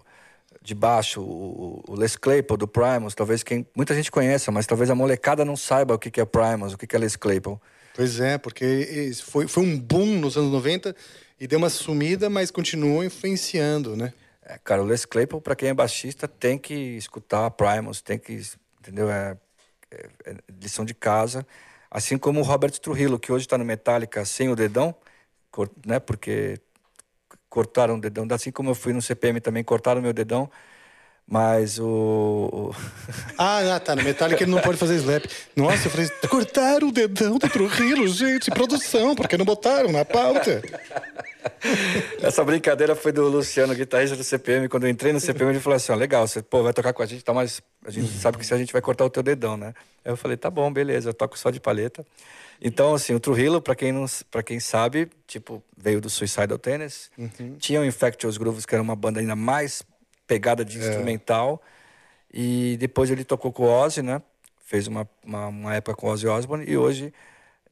de baixo, o, o Les Claypool do Primus, talvez quem muita gente conheça, mas talvez a molecada não saiba o que que é Primus, o que que é Les Claypool. Pois é, porque foi, foi um boom nos anos 90 e deu uma sumida, mas continuou influenciando, né? É, cara, o Les Claypool, para quem é baixista, tem que escutar Primus, tem que, entendeu? É, é- é lição de casa. Assim como o Robert Trujillo, que hoje está no Metallica sem o dedão, né? Porque cortaram o dedão. Assim como eu fui no CPM também, cortaram meu dedão. Mas o... Ah, ah, tá. No Metallica ele não pode fazer slap. Nossa, eu falei, cortaram o dedão do Trujillo, gente. Produção, porque não botaram na pauta? Essa brincadeira foi do Luciano, guitarrista do CPM. Quando eu entrei no CPM, ele falou assim: ó, legal, você pô, vai tocar com a gente, tá, mas a gente sabe que se a gente vai cortar o teu dedão, né? Aí eu falei: tá bom, beleza, eu toco só de palheta. Então, assim, o Trujillo, pra quem, não, pra quem sabe, tipo, veio do Suicidal Tennis. Tinha o Infectious Grooves, que era uma banda ainda mais pegada de instrumental. E depois ele tocou com o Ozzy, né? Fez uma, uma, uma época com o Ozzy Osbourne e hoje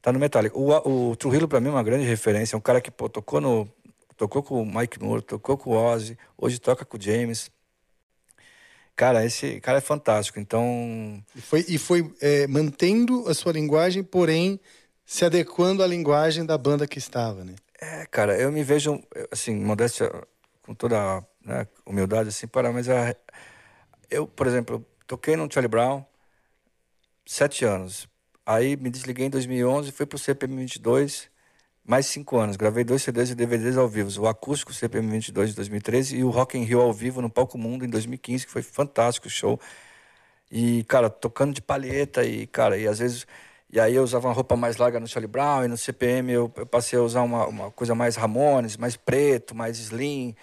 tá no Metallica. O, o Trujillo, pra mim, é uma grande referência. É um cara que, pô, tocou no... Tocou com o Mike Moore, tocou com o Ozzy, hoje toca com o James. Cara, esse cara é fantástico. Então, E foi, e foi é, mantendo a sua linguagem, porém se adequando à linguagem da banda que estava, né? é, cara, eu me vejo, assim, modéstia, com toda né, humildade, assim, para, mas a, eu, por exemplo, toquei no Charlie Brown sete anos. Aí me desliguei em 2011, fui pro CPM 22, mais cinco anos. Gravei dois CDs e DVDs ao vivo. O acústico CPM 22 de 2013 e o Rock in Rio ao vivo no Palco Mundo em 2015, que foi fantástico o show. E, cara, tocando de palheta e, cara, e às vezes... E aí eu usava uma roupa mais larga no Charlie Brown e no CPM eu, eu passei a usar uma, uma coisa mais Ramones, mais preto, mais slim.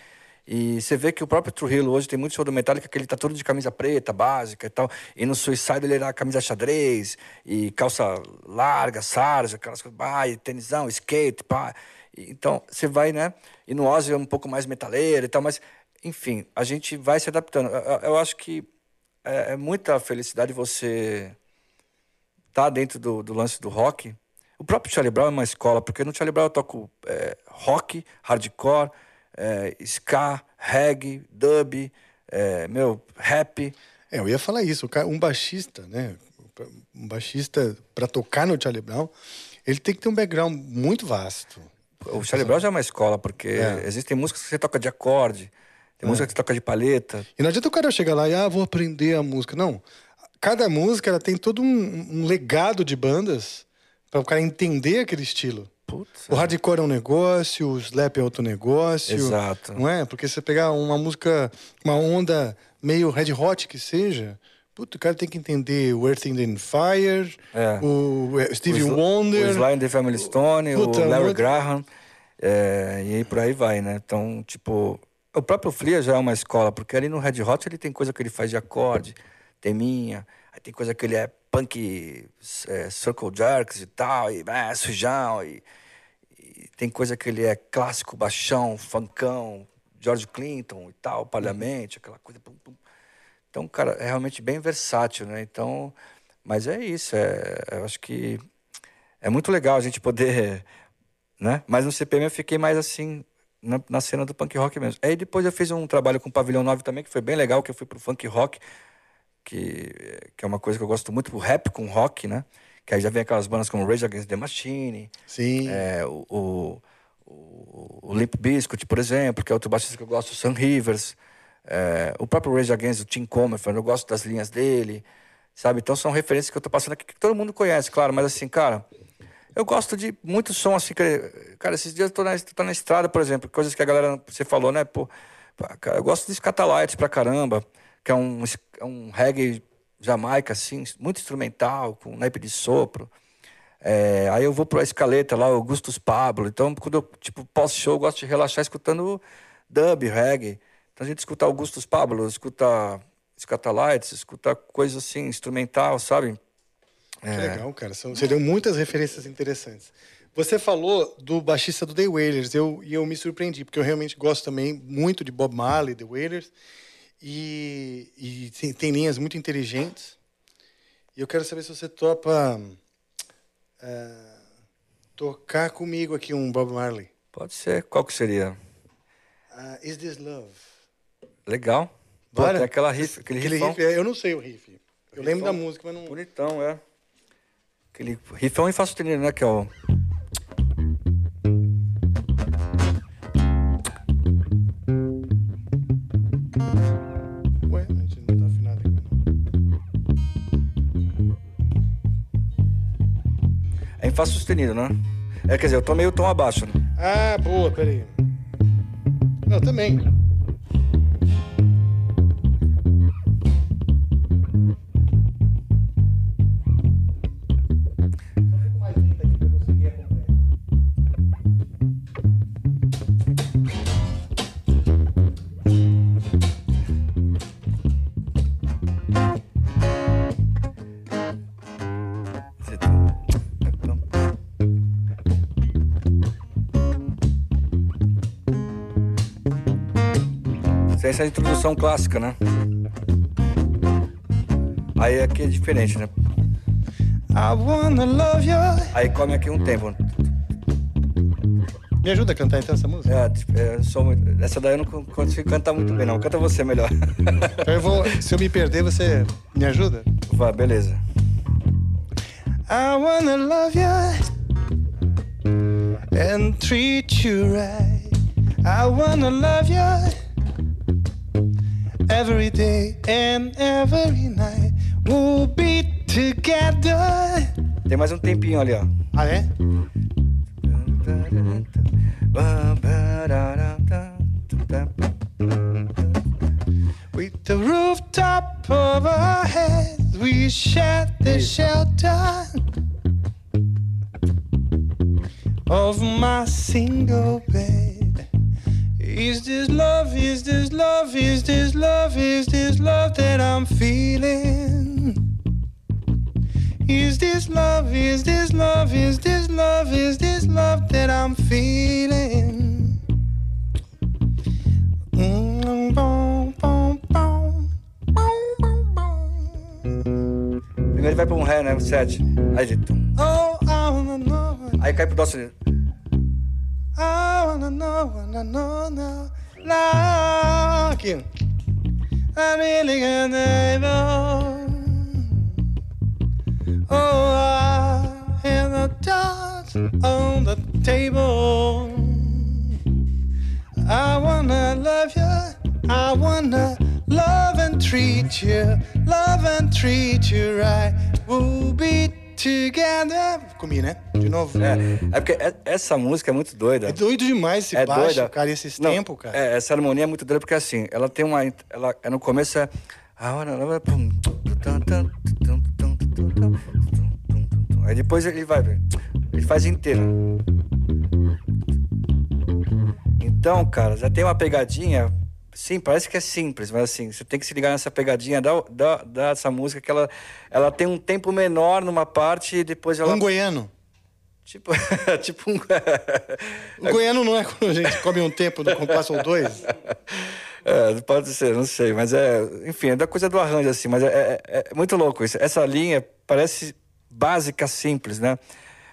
E você vê que o próprio Trujillo hoje tem muito show do Metallica que ele tá todo de camisa preta, básica e tal. E no Suicide ele era camisa xadrez, e calça larga, sarja, aquelas coisas, pá, e tenisão, skate, pá. Então, você vai, né? E no Ozzy é um pouco mais metaleiro e tal, mas, enfim, a gente vai se adaptando. Eu, eu acho que é, é muita felicidade você estar tá dentro do, do lance do rock. O próprio Charlie Brown é uma escola, porque no Charlie Brown eu toco é, rock, hardcore, é, ska, reggae, dub, é, meu, rap. É, eu ia falar isso. Um baixista, né? Um baixista para tocar no Charlie Brown, ele tem que ter um background muito vasto. O Charlie Brown já é uma escola, porque é. existem músicas que você toca de acorde, tem é. música que você toca de palheta. E não adianta o cara chegar lá e, ah, vou aprender a música. Não. Cada música ela tem todo um, um legado de bandas para o cara entender aquele estilo. Putz, o hardcore é um negócio, o slap é outro negócio. Exato. Não é? Porque você pegar uma música, uma onda meio red hot que seja, o cara tem que entender o Earth, and Fire, é. o Stevie o Wonder... O Sly and the Family Stone, Puta, o Larry Graham, é, e aí por aí vai, né? Então, tipo... O próprio Flia já é uma escola, porque ali no Red Hot ele tem coisa que ele faz de acorde, tem minha, aí tem coisa que ele é punk, é, circle jerks e tal, e é, sujão, e tem coisa que ele é clássico, baixão, funkão, George Clinton e tal, Parliamente, aquela coisa. Pum, pum. Então, cara, é realmente bem versátil, né? Então, mas é isso, é, eu acho que é muito legal a gente poder, né? Mas no CPM eu fiquei mais assim, na, na, cena do punk rock mesmo. Aí depois eu fiz um trabalho com o Pavilhão 9 também, que foi bem legal, que eu fui pro funk rock, que, que é uma coisa que eu gosto muito, o rap com rock, né? Que aí já vem aquelas bandas como Rage Against the Machine. Sim. É, o, o, o, Limp Bizkit, por exemplo, que é outro baixista que eu gosto, o Sam Rivers. É, o próprio Rage Against, o Tim Comer, eu gosto das linhas dele. Sabe? Então são referências que eu tô passando aqui que todo mundo conhece, claro. Mas assim, cara, eu gosto de muito som assim. Que, cara, esses dias eu tô na, tô na estrada, por exemplo. Coisas que a galera, você falou, né? Pô, cara, eu gosto de Scatalites pra caramba. Que é um, é um reggae Jamaica, assim, muito instrumental, com naipe de sopro. É, aí eu vou para a escaleta lá, Augustus Pablo. Então, quando eu, tipo, pós-show, eu gosto de relaxar escutando dub, reggae. Então a gente escuta Augustus Pablo, escuta Scatalites, escuta coisa assim, instrumental, sabe? Que é... legal, cara. São, seriam muitas referências interessantes. Você falou do baixista do The Wailers, eu, e eu me surpreendi, porque eu realmente gosto também muito de Bob Marley, The Wailers. E, e tem, tem, linhas muito inteligentes. E eu quero saber se você topa uh, tocar comigo aqui um Bob Marley. Pode ser. Qual que seria? Uh, Is This Love? Legal. Bora? Pô, aquela riff, aquele, aquele riff, é, eu não sei o riff. Eu lembro da música, mas não. Bonitão, é. Aquele riffão em fá sustenido, né? Que é o. Fá sustenido, né? É, quer dizer, eu tô meio tom abaixo. Né? Ah, boa, peraí. Eu também. Essa introdução clássica, né? Aí aqui é diferente, né? I wanna love you. Aí come aqui um tempo. Me ajuda a cantar então essa música? É, tipo, é muito... essa daí eu não consigo cantar muito bem, não. Canta você melhor. Então eu vou. Se eu me perder, você me ajuda? Vai, beleza. I wanna love you and treat you right. I wanna love you. Every day and every night we'll be together. Tem mais um tempinho ali, ó. Ah, é? With the rooftop over our heads, we shared the shelter of my single. Is this love? Is this love? Is this love? Is this love that I'm feeling? Is this love? Is this love? Is this love? Is this love that I'm feeling? Mm, bom, bom, bom. Primeiro ele vai pra um ré, né? Um sete. Aí ele. Oh. Aí cai pro dó sustenido. I wanna know, wanna know now. Now, aqui. I'm really gonna know. Oh, I have the dots on the table. I wanna love you. I wanna love and treat you. Love and treat you right. We'll be Together. Comi, né? De novo. É, é porque é, essa música é muito doida. É doido demais esse é baixo, doida. cara, esses tempos, cara. É, essa harmonia é muito doida porque assim, ela tem uma. Ela, é, no começo é. Aí depois ele vai. Ele faz inteira. Então, cara, já tem uma pegadinha Sim, parece que é simples, mas assim, você tem que se ligar nessa pegadinha da, da, dessa música que ela, ela tem um tempo menor numa parte e depois ela. Um goiano. Tipo, tipo um. Um goiano não é quando a gente come um tempo, não passam dois. É, pode ser, não sei, mas é. Enfim, é da coisa do arranjo, assim, mas é, é- é muito louco isso. Essa linha parece básica, simples, né?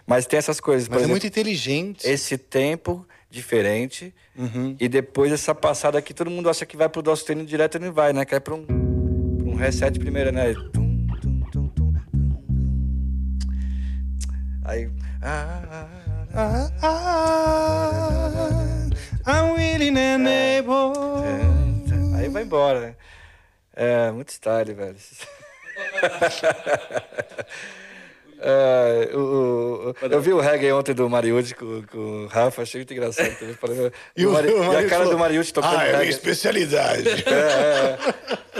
Mas tem essas coisas. Mas é exemplo, muito inteligente. Esse tempo diferente e depois essa passada que todo mundo acha que vai pro dó sustenido direto e não vai, né? Cai pra um, pra um reset primeiro, né? Tum, tum, tum, tum. Aí. ah, ah, ah, Ah, ah, I'm willing and able. ah. Aí vai embora, né? É, muito style, velho. É, o- o- eu vi o reggae ontem do Mariucci com, com o Rafa, achei muito engraçado. E o- Mari- o e a cara falou, do Mariucci tocando Ah, é minha reggae. especialidade. É,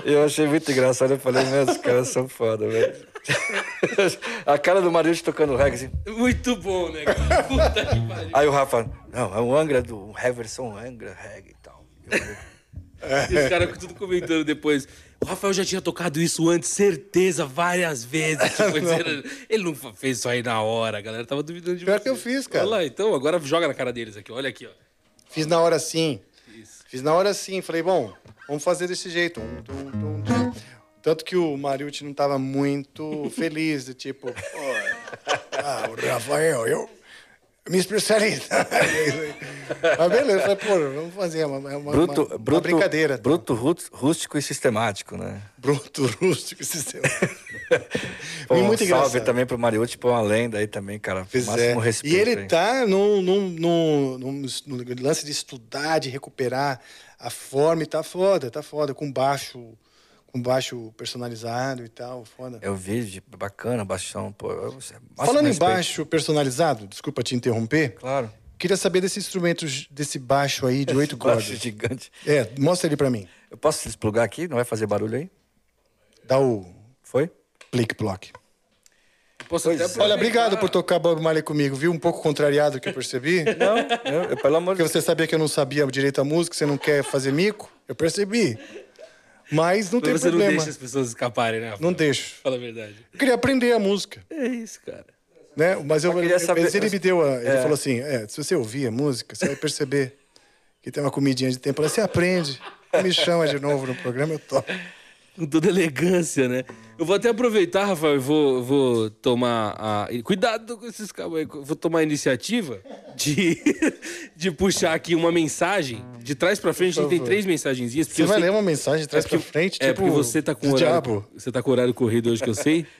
é. Eu achei muito engraçado. Eu falei, meu, os caras são foda, velho. A cara do Mariucci tocando reggae, assim. Muito bom, né, cara? Puta que pariu. Aí o Rafa, não, é um Angra do um Heverson Angra reggae e tal. Eu falei, E os caras tudo comentando depois. O Rafael já tinha tocado isso antes, certeza, várias vezes. Tipo, dizendo, ele não fez isso aí na hora, a galera tava duvidando de Pior você. que eu fiz, cara. Olha lá, então, agora joga na cara deles aqui, olha aqui, ó. Fiz na hora sim. Fiz na hora sim. Falei, bom, vamos fazer desse jeito. Um, tum, tum, tum. Tanto que o Mariucci não tava muito feliz, tipo, "Pô, ah, o Rafael, eu. Minha especialidade. Mas beleza, pô, vamos fazer uma, uma, uma- bruto, uma bruto, brincadeira. Bruto, rú- rústico e sistemático, né? Bruto, rústico, sistema. Pô, E um muito salve engraçado. também pro Mariucci, pô, uma lenda aí também, cara. Pois Máximo é. respeito. E ele aí. tá no, no, no, no- no lance de estudar, de recuperar a forma e tá foda, tá foda, com baixo, com baixo personalizado e tal, foda. Eu vi, de- bacana, baixão, pô. eu- Falando em baixo personalizado, desculpa te interromper, Claro. queria saber desse instrumento, desse baixo aí de oito Baixo cordas. gigante. É, mostra ele pra mim. Eu posso desplugar aqui? Não vai fazer barulho aí? Dá o Foi? plick até é. Olha, obrigado por tocar Bob Marley comigo, viu? Um pouco contrariado que eu percebi. Não, eu, eu- pelo amor de Porque você sabia que eu não sabia direito a música, você não quer fazer mico? Eu percebi. Mas não tem Mas você não problema. deixa as pessoas escaparem, né? Rafael? Não deixo. Fala a verdade. Eu queria aprender a música, É isso, cara. né? Mas eu, queria saber- mas ele me deu a, ele É. falou assim, é, se você ouvir a música, você vai perceber que tem uma comidinha de tempo. Você aprende, me chama de novo no programa, eu topo. Com toda elegância, né? Eu vou até aproveitar, Rafael, e vou, vou tomar a. Cuidado com esses cabos aí. Vou tomar a iniciativa de, de puxar aqui uma mensagem. De trás pra frente, a gente tem três mensagenzinhas. Você vai sei- ler uma mensagem de trás porque- pra frente, É, tipo porque você tá com horário, diabo. Você tá com o horário corrido hoje que eu sei.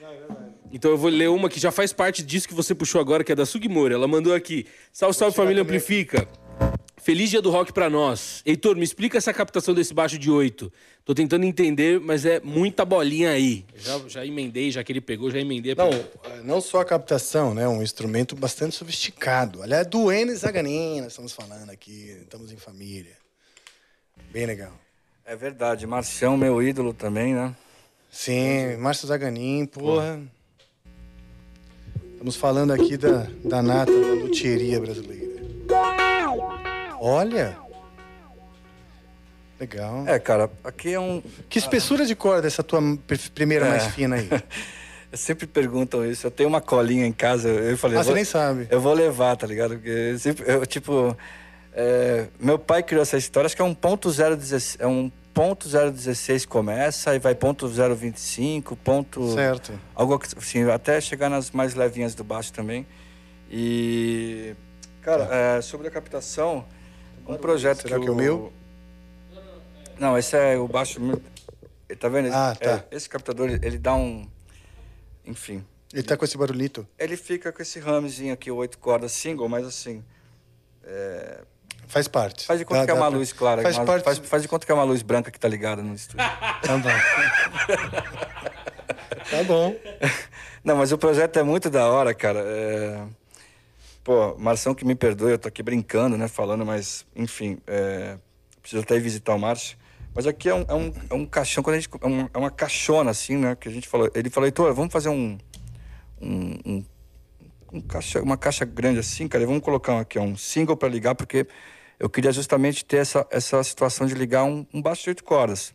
Então eu vou ler uma que já faz parte disso que você puxou agora, que é da Sugimori. Ela mandou aqui. Salve, salve família Amplifica. Feliz dia do rock pra nós. Heitor, me explica essa captação desse baixo de 8. Tô tentando entender, mas é muita bolinha aí. Já, já emendei, já que ele pegou, já emendei. Não, eh, não só a captação, né? Um instrumento bastante sofisticado. Aliás, do Enes Zaganin, nós estamos falando aqui, estamos em família. Bem legal. É verdade, Marcião, meu ídolo também, né? Sim, Márcio Zaganin, porra. Estamos falando aqui da, da nata da luthieria brasileira. Olha! Legal. É, cara, aqui é um. Que espessura de corda essa tua pr- primeira É. mais fina aí? Sempre perguntam isso. Eu tenho uma colinha em casa. Eu falei. Ah, eu você vou- nem sabe. Eu vou levar, tá ligado? Porque eu sempre, eu, tipo, é, meu pai criou essa história. Acho que é um ponto 016, é um ponto 016 começa e vai ponto 025, ponto Certo. algo assim, até chegar nas mais levinhas do baixo também. E cara, é, sobre a captação, um projeto Será que, que é o meu? Não, esse é o baixo. Tá vendo? Ah, tá. é, esse captador ele- dá um, enfim, Ele tá com esse barulhito. ele fica com esse ramezinho aqui, oito cordas single, mas assim. é, Faz parte. Faz de conta Dá- que é uma pra- luz clara. Faz uma- parte. faz, faz de conta que é uma luz branca que tá ligada no estúdio. Tá bom. tá bom. Não, mas o projeto é muito da hora, cara. É... Pô, Marção que me perdoe, eu tô aqui brincando, né, falando, mas, enfim, é... preciso até ir visitar o Márcio. Mas aqui é um, é um, é um caixão, quando a gente, é, um- é uma caixona, assim, né, que a gente falou. Ele falou, Heitor, vamos fazer um, um, um, um caixa, uma caixa grande assim, cara, vamos colocar aqui um single para ligar, porque eu queria justamente ter essa, essa situação de ligar um, um baixo de oito cordas.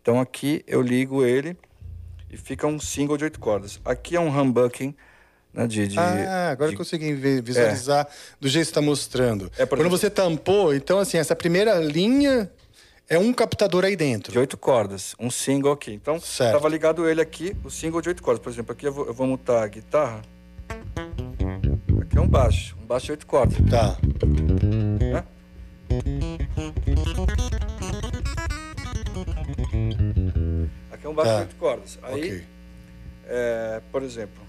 Então aqui eu ligo ele e fica um single de oito cordas. Aqui é um humbucking, né, de... de ah, agora de- eu consegui vi- visualizar do jeito que você está mostrando. É, Quando exemplo- você tampou, então, assim, essa primeira linha é um captador aí dentro. de oito cordas, um single aqui. Então, Certo. tava ligado ele aqui, o single de oito cordas. Por exemplo, aqui eu vou, eu vou mutar a guitarra. Aqui é um baixo, um baixo de oito cordas. Tá. Né? Aqui é um baixo Tá. de oito cordas. Aí, Ok. é, por exemplo,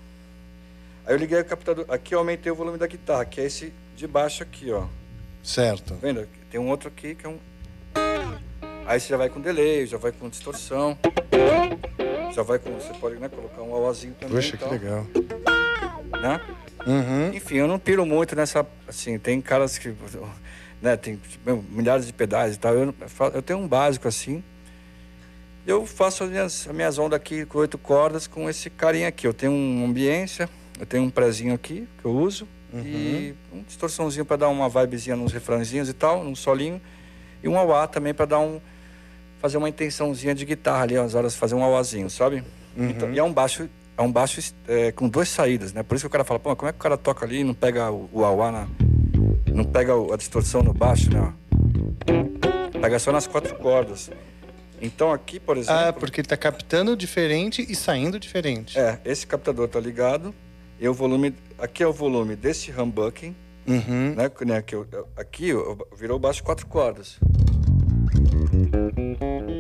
aí eu liguei o captador. Aqui eu aumentei o volume da guitarra, que é esse de baixo aqui, ó. Certo. Tá vendo? Tem um outro aqui que é um. Aí você já vai com delay, já vai com distorção. Já vai com. Você pode né, colocar um auazinho também. Poxa, que tal, legal. Né? Uhum. Enfim, eu não piro muito nessa. Assim, tem caras que. Né, tem tipo, milhares de pedais e tal. Eu, eu tenho um básico assim. Eu faço as minhas, as minhas ondas aqui com oito cordas com esse carinha aqui. Eu tenho uma ambiência, eu tenho um prezinho aqui que eu uso. E um distorçãozinho para dar uma vibezinha nos refrãozinhos e tal, um solinho. E um auá também para dar um. Fazer uma intençãozinha de guitarra ali, às horas fazer um auazinho, sabe? Então, e é um baixo, é um baixo é, com duas saídas, né? Por isso que o cara fala, pô, como é que o cara toca ali e não pega o, o auá na. Não pega a distorção no baixo, né? Pega só nas quatro cordas. Então aqui, por exemplo. Ah, porque ele tá captando diferente e saindo diferente. É, esse captador tá ligado. E o volume. Aqui é o volume desse humbucking. Uhum. Né? né, aqui eu- virou baixo quatro cordas.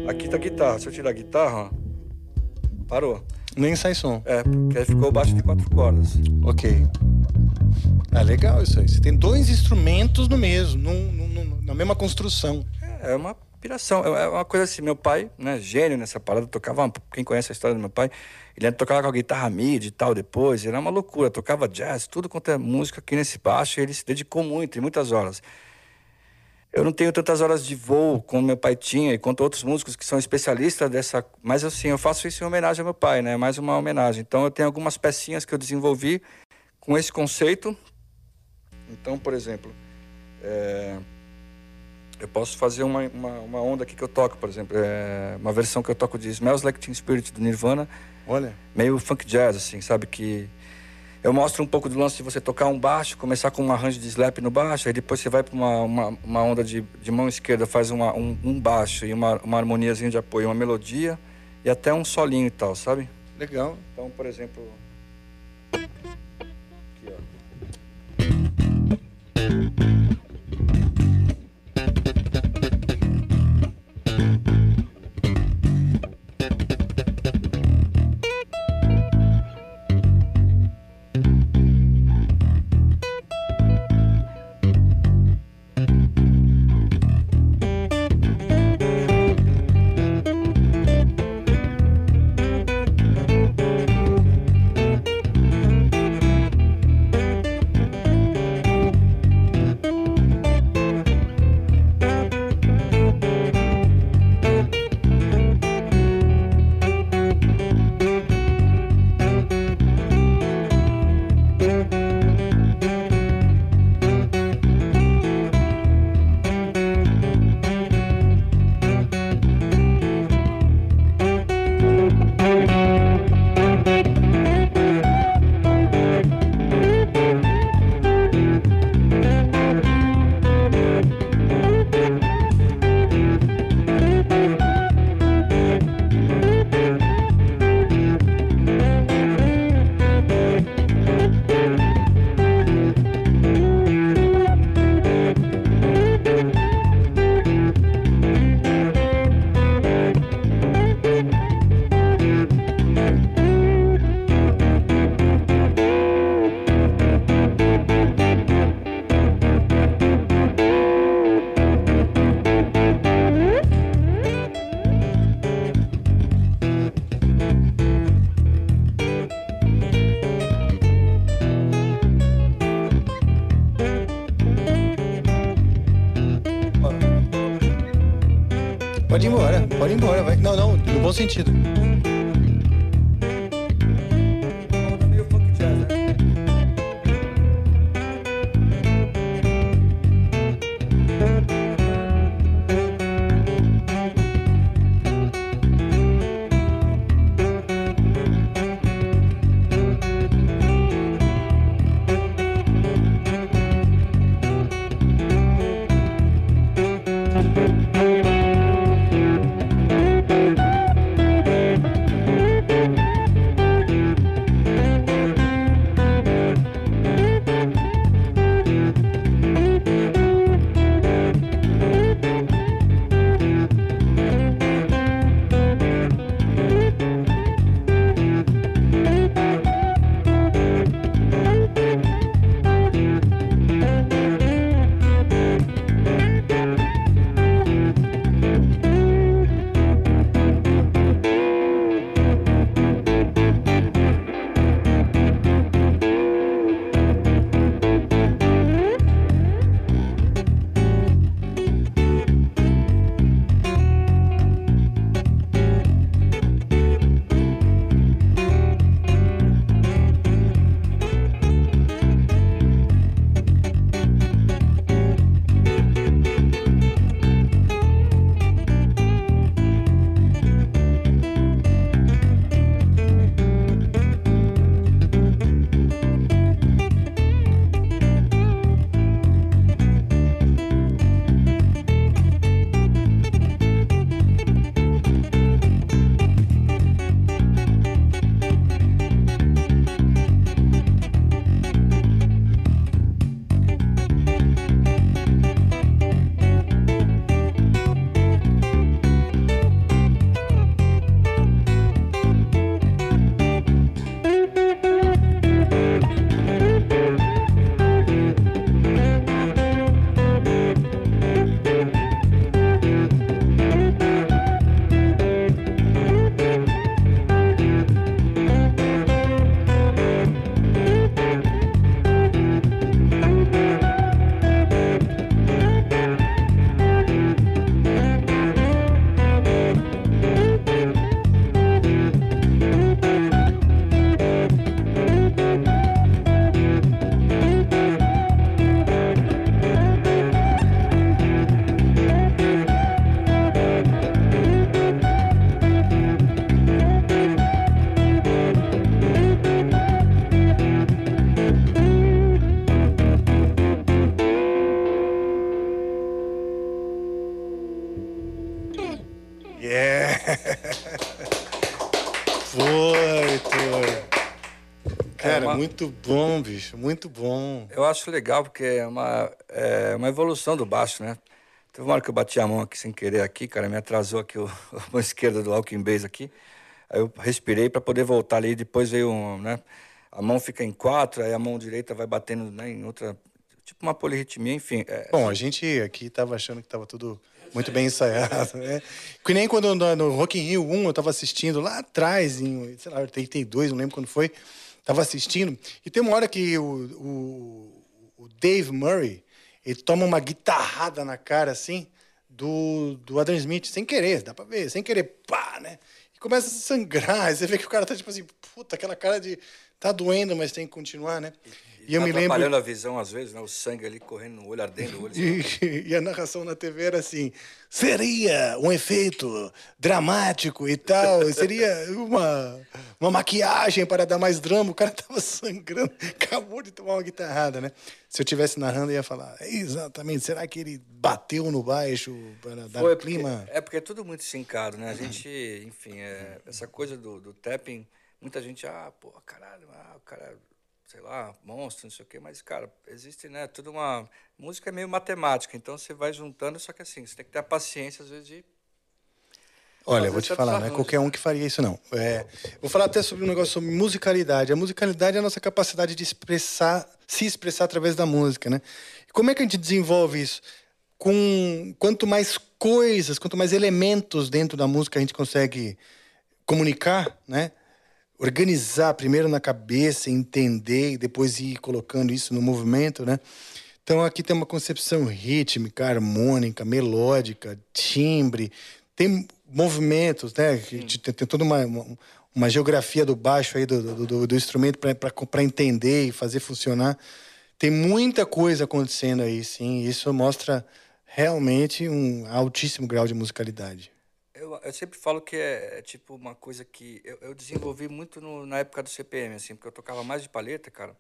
Aqui tá a guitarra. Se eu tirar a guitarra, ó, parou. Nem sai som. É, porque ficou baixo de quatro cordas. Ok. Ah, legal isso aí. Você tem dois instrumentos no mesmo, num- num- na mesma construção. É uma piração. É é uma coisa assim, meu pai, né, gênio nessa parada, tocava, quem conhece a história do meu pai, ele tocava com a guitarra mid e tal depois, era uma loucura, tocava jazz, tudo quanto é música aqui nesse baixo, ele se dedicou muito, em muitas horas. Eu não tenho tantas horas de voo como meu pai tinha e quanto outros músicos que são especialistas dessa, mas assim, eu faço isso em homenagem ao meu pai, né? Mais uma homenagem. Então eu tenho algumas pecinhas que eu desenvolvi com esse conceito. Então, por exemplo, é, eu posso fazer uma, uma, uma onda aqui que eu toco, por exemplo, é, uma versão que eu toco de Smells Like Teen Spirit do Nirvana, Olha. meio funk jazz, assim, sabe? Que eu mostro um pouco do lance de você tocar um baixo, começar com um arranjo de slap no baixo, aí depois você vai para uma, uma, uma onda de, de mão esquerda, faz uma, um, um baixo e uma, uma harmoniazinha de apoio, uma melodia e até um solinho e tal, sabe? Legal. Então, por exemplo. Sentido. Muito bom, bicho, muito bom. Eu acho legal porque é uma, é uma evolução do baixo, né? Teve uma hora que eu bati a mão aqui sem querer aqui, cara, me atrasou aqui o, a mão esquerda do Alkin Bass aqui. Aí eu respirei para poder voltar ali, depois veio um, né? A mão fica em quatro, aí a mão direita vai batendo né, em outra, tipo uma polirritmia, enfim. é- Bom, a gente aqui tava achando que tava tudo muito bem ensaiado, né? Que nem quando no, no Rock in Rio 1 eu tava assistindo lá atrás, em, sei lá, 82, não lembro quando foi, tava assistindo, e tem uma hora que o, o, o Dave Murray, ele toma uma guitarrada na cara, assim, do, do Adam Smith, sem querer, dá pra ver, sem querer, pá, né? E começa a sangrar, você vê que o cara tá tipo assim, puta, aquela cara de tá doendo, mas tem que continuar, né? E, eu me lembro... atrapalhando a visão às vezes, né? O sangue ali correndo no olho, ardendo o olho. E, e a narração na TV era assim: seria um efeito dramático e tal, seria uma, uma maquiagem para dar mais drama. O cara tava sangrando, acabou de tomar uma guitarrada, né? Se eu tivesse narrando, eu ia falar: exatamente, será que ele bateu no baixo para dar Foi, porque- clima? é porque é tudo muito sincado, né? A gente, enfim, é, essa coisa do, do tapping, muita gente, ah, pô, caralho, ah, o cara, sei lá, monstro, não sei o quê, mas, cara, existe, né, tudo uma... Música é meio matemática, então você vai juntando, só que assim, você tem que ter a paciência, às vezes, de... Olha, eu vou te falar, não é qualquer um que faria isso, não. É, vou falar até sobre um negócio sobre musicalidade. A musicalidade é a nossa capacidade de expressar, se expressar através da música, né? E como é que a gente desenvolve isso? Com quanto mais coisas, quanto mais elementos dentro da música a gente consegue comunicar, né? Organizar primeiro na cabeça, entender e depois ir colocando isso no movimento, né? Então aqui tem uma concepção rítmica, harmônica, melódica, timbre, tem movimentos, né? Tem, tem toda uma, uma, uma geografia do baixo aí do, do, do- do instrumento para entender e fazer funcionar. Tem muita coisa acontecendo aí, sim. Isso mostra realmente um altíssimo grau de musicalidade. Eu, eu sempre falo que é, é tipo uma coisa que eu, eu desenvolvi muito no- na época do CPM, assim, porque eu tocava mais de palheta, cara.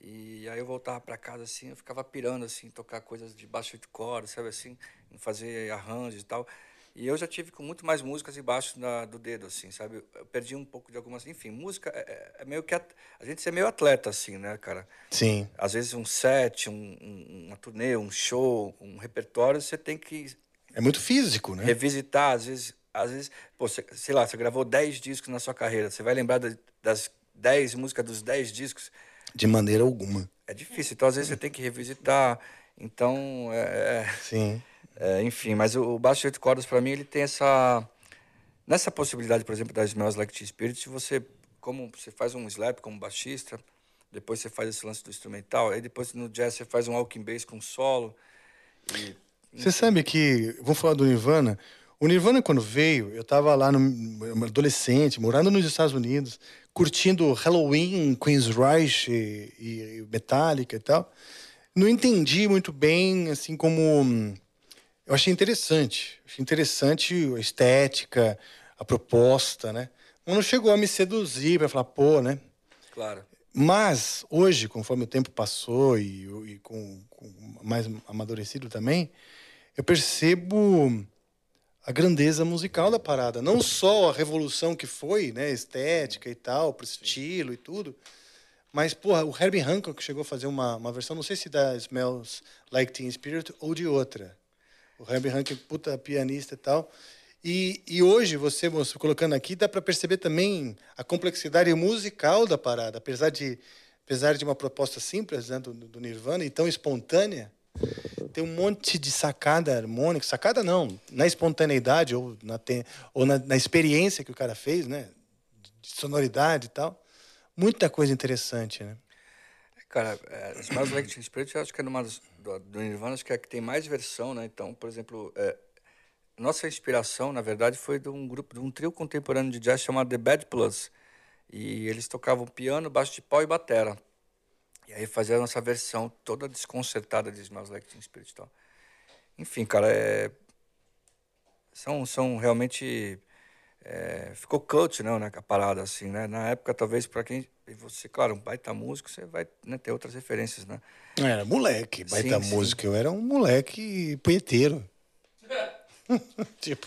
E aí eu voltava para casa assim, eu ficava pirando assim, tocar coisas de baixo de corda, sabe assim, fazer arranjos e tal. E eu já tive com muito mais músicas embaixo da, do dedo, assim, sabe? Eu perdi um pouco de algumas. Enfim, música é, é- é meio que. at- A gente é meio atleta, assim, né, cara? Sim. Às vezes um set, um, um- uma turnê, um show, um repertório, você tem que É muito físico, né? revisitar, às vezes, às vezes, pô, você, sei lá, você gravou 10 discos na sua carreira, você vai lembrar da- das 10 músicas dos 10 discos, De maneira alguma. é difícil, então às vezes você tem que revisitar, então, é, é- Sim. é, enfim, mas o, o baixo de oito cordas, para mim, ele tem essa, nessa possibilidade, por exemplo, da Smells Like Teen Spirit, você, como você faz um slap como baixista, depois você faz esse lance do instrumental, aí depois no jazz você faz um walking bass com solo, e Você sabe que, vamos falar do Nirvana. O Nirvana, quando veio, eu estava lá, no, adolescente, morando nos Estados Unidos, curtindo Halloween, Queensryche e, e Metallica e tal. Não entendi muito bem, assim, como. hum, Eu achei interessante. Achei interessante a estética, a proposta, né? Mas não chegou a me seduzir para falar, pô, né? claro, Mas, hoje, conforme o tempo passou e, e com, com mais amadurecido também, eu percebo a grandeza musical da parada. Não só a revolução que foi, né, estética e tal, pro estilo e tudo, mas, porra, o Herbie Hancock chegou a fazer uma, uma versão, não sei se da Smells Like Teen Spirit ou de outra. O Herbie Hancock, puta pianista e tal. E, e hoje, você, moço, colocando aqui, dá para perceber também a complexidade musical da parada. Apesar de, apesar de uma proposta simples né, do, do Nirvana e tão espontânea, tem um monte de sacada harmônica. Sacada não, na espontaneidade ou na, te- ou na, na experiência que o cara fez, né? De sonoridade e tal. Muita coisa interessante, né? Cara, é, Smells Like Teen Spirit, eu acho que é numa das, do, do Nirvana, acho que é que tem mais versão, né? Então, por exemplo, é, nossa inspiração, na verdade, foi de um grupo, de um trio contemporâneo de jazz chamado The Bad Plus. E eles tocavam piano, baixo de pau e batera. E aí fazia a nossa versão toda desconcertada de Smells Like Teen Spirit e tal. Enfim, cara, é... São, são realmente... é, ficou cult, né, né, a parada, assim, né? Na época, talvez, para quem... Você, claro, um baita músico, você vai né, ter outras referências, né? Eu era moleque, baita Sim, sim. música. Eu era um moleque punheteiro. tipo,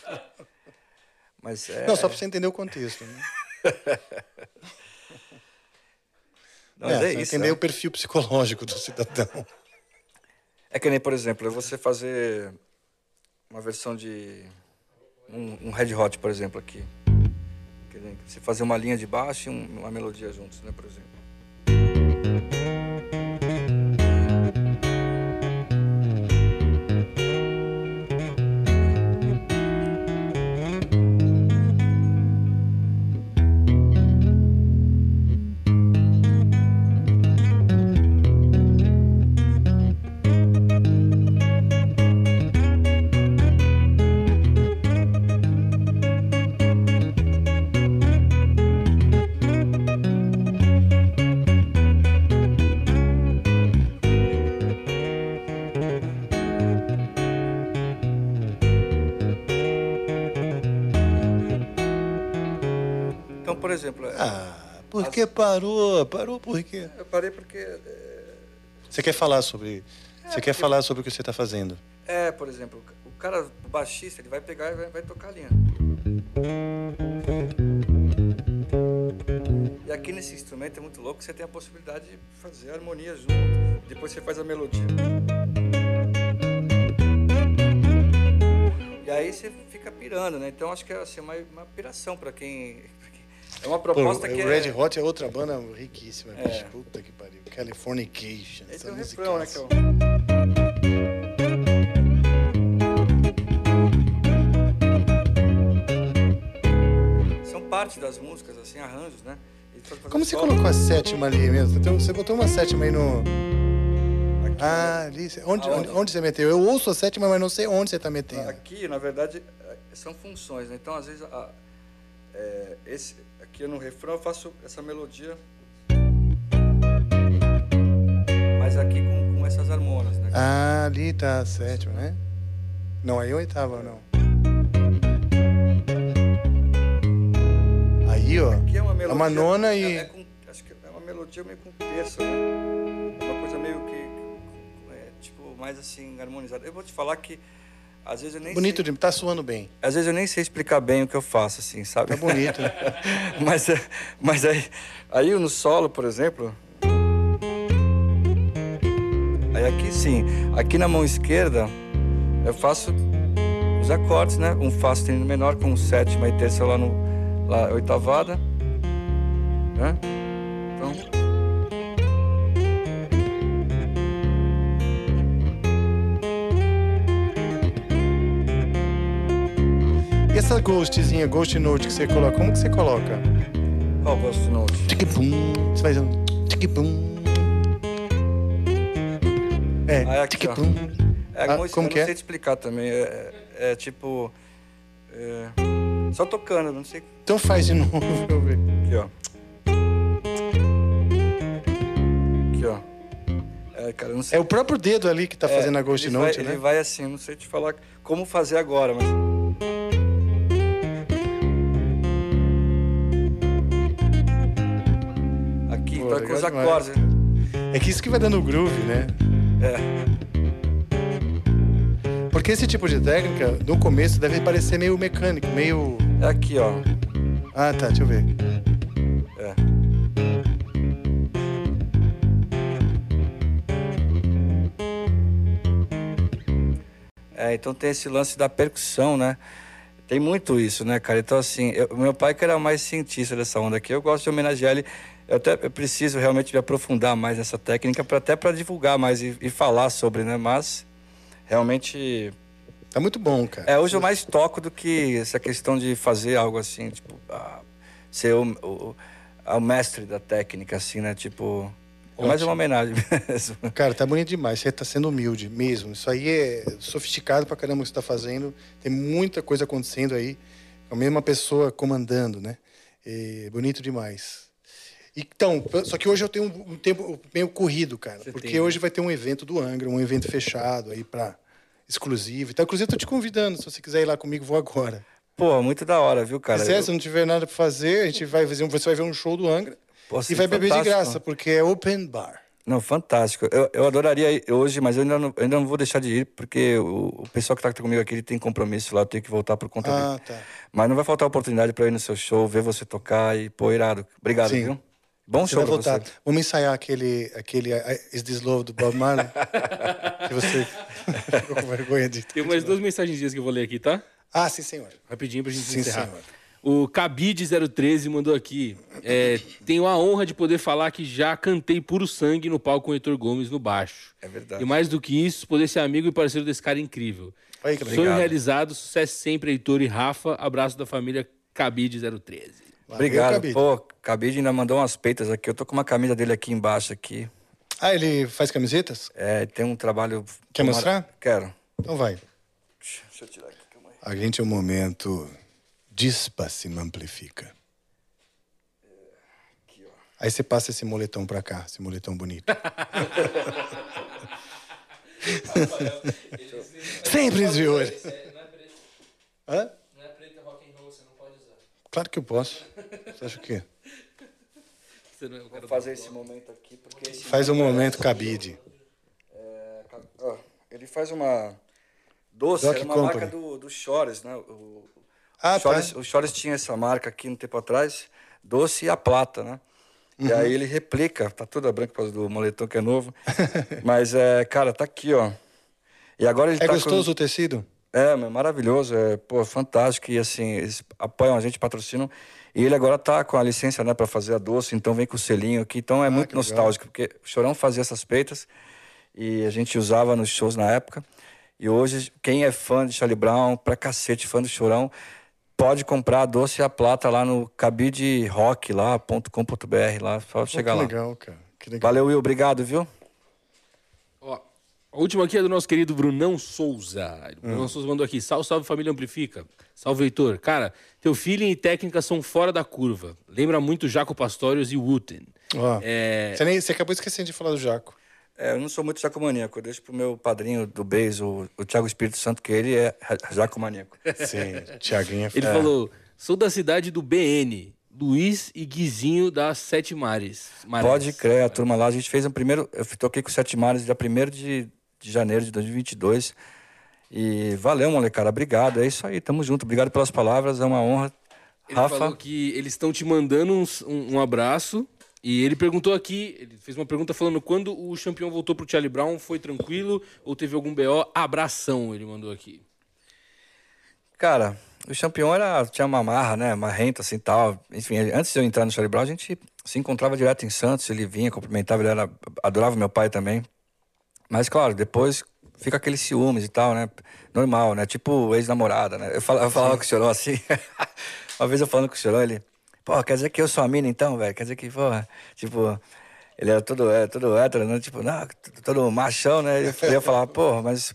Mas é... não, só para você entender o contexto. Né? Mas é, você isso, entender né? o perfil psicológico do cidadão. É que nem, por exemplo, você fazer uma versão de um, um Red Hot, por exemplo, aqui. Você fazer uma linha de baixo e um- uma melodia juntos, né, por exemplo. Parou? Parou por quê? eu parei porque é, Você quer falar sobre. Você quer falar sobre o que você está fazendo? É, por exemplo, o cara, o baixista, ele vai pegar e vai, vai tocar a linha. E aqui nesse instrumento é muito louco, você tem a possibilidade de fazer a harmonia junto. Depois você faz a melodia. E aí você fica pirando, né? Então acho que é assim, uma, uma piração para quem. É uma Pô, proposta que o é. Red Hot é outra banda riquíssima, É. bicho. Puta que pariu. Californication. Esse essa é o refrão, né? Que é. São parte das músicas, assim, arranjos, né? Como você solo- colocou a sétima ali mesmo? Então, Você botou uma sétima aí no. Ah, ali. Onde, onde, onde você meteu? Eu ouço a sétima, mas não sei onde você está metendo. Aqui, na verdade, são funções, né? Então, às vezes, a- é, esse, aqui no refrão eu faço essa melodia, mas aqui com, com essas harmonas, né? Ah, ali tá a sétima, né? Não, aí é oitava, não. Aí, ó. Aqui é uma É melodia. uma nona é- e. é com- acho que é uma melodia meio com terça, né? Uma coisa meio que. é, tipo, mais assim, harmonizada. Eu vou te falar que. Às vezes eu nem Bonito, sei, tá suando bem. às vezes eu nem sei explicar bem o que eu faço, assim, sabe? Tá bonito. mas, é- mas aí, aí no solo, por exemplo. Aí aqui sim. Aqui na mão esquerda, eu faço os acordes, né? Um Fá sustenido menor com um sétima e terça lá no lá, oitavada. Né? Então. Essa ghostzinha, ghost note que você coloca, como que você coloca? Qual Ghost Note? Tic-pum. Você faz um tic-pum. É, Ah, é aqui, ó. tic-pum. É, Ah, como que não é? sei te explicar também. É, é- é tipo. é, só tocando, não sei. Então faz de novo pra eu ver. Aqui, ó. Aqui, ó. É, cara, não. É o próprio dedo ali que tá É, fazendo a ghost note, vai, né? Ele vai assim, não sei te falar como fazer agora, mas. Pô, com os acordes. É que isso que vai dando groove, né? É. Porque esse tipo de técnica, no começo, deve parecer meio mecânico, meio. É aqui, ó. Ah, tá, deixa eu ver. É. É, então tem esse lance da percussão, né? Tem muito isso, né, cara? Então, assim, eu- meu pai que era mais cientista dessa onda aqui, eu gosto de homenagear ele. Eu até eu preciso realmente me aprofundar mais nessa técnica, pra, até para divulgar mais e, e falar sobre, né? Mas, realmente, Tá muito bom, cara. é, hoje eu mais toco do que essa questão de fazer algo assim, tipo, ah, ser o, o, o mestre da técnica, assim, né? Tipo, é mais Ótimo. uma homenagem mesmo. Cara, tá bonito demais. Você tá sendo humilde mesmo. Isso aí é sofisticado pra caramba o que você tá fazendo. Tem muita coisa acontecendo aí. É a mesma pessoa comandando, né? É bonito demais. Então, só que hoje eu tenho um, tempo meio corrido, cara. porque tem, né? hoje vai ter um evento do Angra, um evento fechado aí pra exclusivo. Então, inclusive, eu tô te convidando. Se você quiser ir lá comigo, vou agora. Pô, muito da hora, viu, cara? Se quiser, Eu- se não tiver nada pra fazer, a gente vai fazer um, você vai ver um show do Angra. Pô, e vai beber de graça, porque é open bar. Não, fantástico. Eu, eu adoraria ir hoje, mas eu ainda não, ainda não vou deixar de ir, porque o, o pessoal que tá comigo aqui ele tem compromisso lá, eu tenho que voltar por conta Ah, dele. tá. Mas não vai faltar oportunidade eu ir no seu show, ver você tocar e, pô, irado. Obrigado, Sim. viu? Bom Você show vai voltar. você. Vamos ensaiar aquele, aquele Is This Love do Bob Marley? que você ficou com vergonha de... Tem mais duas mensagenzinhas que eu vou ler aqui, tá? Ah, sim, senhor. Rapidinho pra gente Sim, encerrar. senhor. O Cabide013 mandou aqui. É, tenho a honra de poder falar que já cantei puro sangue no palco com o Heitor Gomes no baixo. É verdade. E mais do que isso, poder ser amigo e parceiro desse cara incrível. Olha aí que legal. Sonho realizado, sucesso sempre, Heitor e Rafa. Abraço da família Cabide013. Obrigado. Cabide. Pô, Cabide ainda mandou umas peitas aqui. Eu tô com uma camisa dele aqui embaixo aqui. Ah, ele faz camisetas? É, tem um trabalho. Quer mostrar? Quero. Então vai. Deixa eu tirar aqui. calma aí. A gente é um momento Dispa se amplifica. Aí você passa esse moletom pra cá, esse moletom bonito. Sempre de olho. Hã? Não é preta rock and roll, você não pode usar. Claro que eu posso. Você acha o quê? Você não é o cara Vou fazer esse momento aqui, porque esse Faz um momento cabide. É, ó, ele faz uma doce, Doc era uma Company. marca do, do Chores, né? O, Ah, o Chores, tá. o Chores tinha essa marca aqui um tempo atrás, doce e a plata, né? Uhum. E aí ele replica, tá toda branca por causa do moletom que é novo. Mas, é, cara, tá aqui, ó. E agora ele É tá gostoso com... o tecido? É, maravilhoso, é, pô, fantástico. E assim, eles apoiam a gente, patrocinam. E ele agora tá com a licença, né, pra fazer a doce, então vem com o selinho aqui. Então é muito Ah, que legal. nostálgico, porque o Chorão fazia essas peitas e a gente usava nos shows na época. E hoje, quem é fã de Charlie Brown, pra cacete, fã do Chorão, pode comprar a doce e a plata lá no cabiderock lá, só chegar que lá. legal, cara. Que legal. Valeu, Will, obrigado, viu? A última aqui é do nosso querido Brunão Souza. Hum. O Brunão Souza mandou aqui. Salve, salve família Amplifica. Salve, Heitor. Cara, teu feeling e técnica são fora da curva. Lembra muito Jaco Pastorius e Wooten. Ó, É, você, nem, você acabou esquecendo de falar do Jaco. É, eu não sou muito jacomaníaco. Eu deixo pro meu padrinho do Beis, o, o Thiago Espírito Santo, que ele é jacomaníaco. Sim, Tiaguinho é Ele falou: sou da cidade do BN, Luiz e Guizinho das Sete Mares. Marés. Pode crer, a turma lá. A gente fez um primeiro. Eu toquei com o Sete Mares dia 1 de, de janeiro de 2022. E valeu, molecada. Obrigado. É isso aí, tamo junto. Obrigado pelas palavras. É uma honra. Ele Rafa. falou que eles estão te mandando uns- um, um abraço. E ele perguntou aqui, ele fez uma pergunta falando quando o campeão voltou pro Charlie Brown, foi tranquilo ou teve algum BO? Abração, ele mandou aqui. Cara, o campeão era, tinha uma marra, né? Marrenta, assim, tal. Enfim, antes de eu entrar no Charlie Brown, a gente se encontrava direto em Santos. Ele vinha, cumprimentava, ele era, adorava meu pai também. Mas, claro, depois fica aquele ciúmes e tal, né? Normal, né? Tipo ex-namorada, né? Eu falava, eu falava com o Chorão assim. uma vez eu falando com o Chorão, ele... Pô, quer dizer que eu sou a mina então, velho? Quer dizer que, pô... Tipo... Ele era todo, é, todo hétero, né? Tipo, não, todo machão, né? Eu ia falar, pô, mas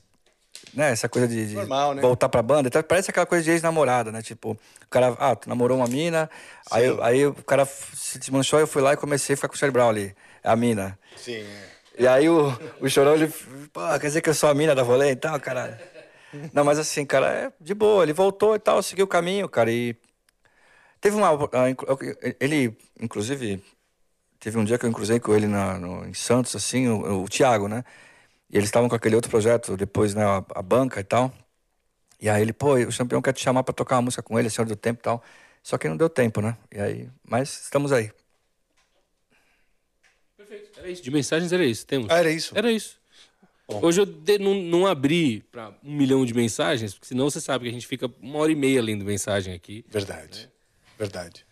né, essa coisa de, de Normal, né? voltar pra banda. Então, parece aquela coisa de ex-namorada, né? Tipo, o cara, ah, tu namorou uma mina, aí, aí o cara se desmanchou, eu fui lá e comecei a ficar com o Brown ali, a mina. Sim, é. E aí o, o Chorão, ele, pô, quer dizer que eu sou a mina da rolê e tal, cara? Não, mas assim, cara, é de boa, ele voltou e tal, seguiu o caminho, cara, e teve uma, ah, ele, inclusive, teve um dia que eu cruzei com ele na, no, em Santos, assim, o, o Thiago, né? E eles estavam com aquele outro projeto, depois, né, a, a banca e tal. E aí ele, pô, o campeão quer te chamar pra tocar uma música com ele, Senhor do Tempo e tal. Só que não deu tempo, né? E aí, mas estamos aí. Era isso. De mensagens era isso. Temos. Ah, era isso? Era isso. Hoje eu de- não, não abri pra um milhão de mensagens, porque senão você sabe que a gente fica uma hora e meia lendo mensagem aqui. Verdade. Verdade.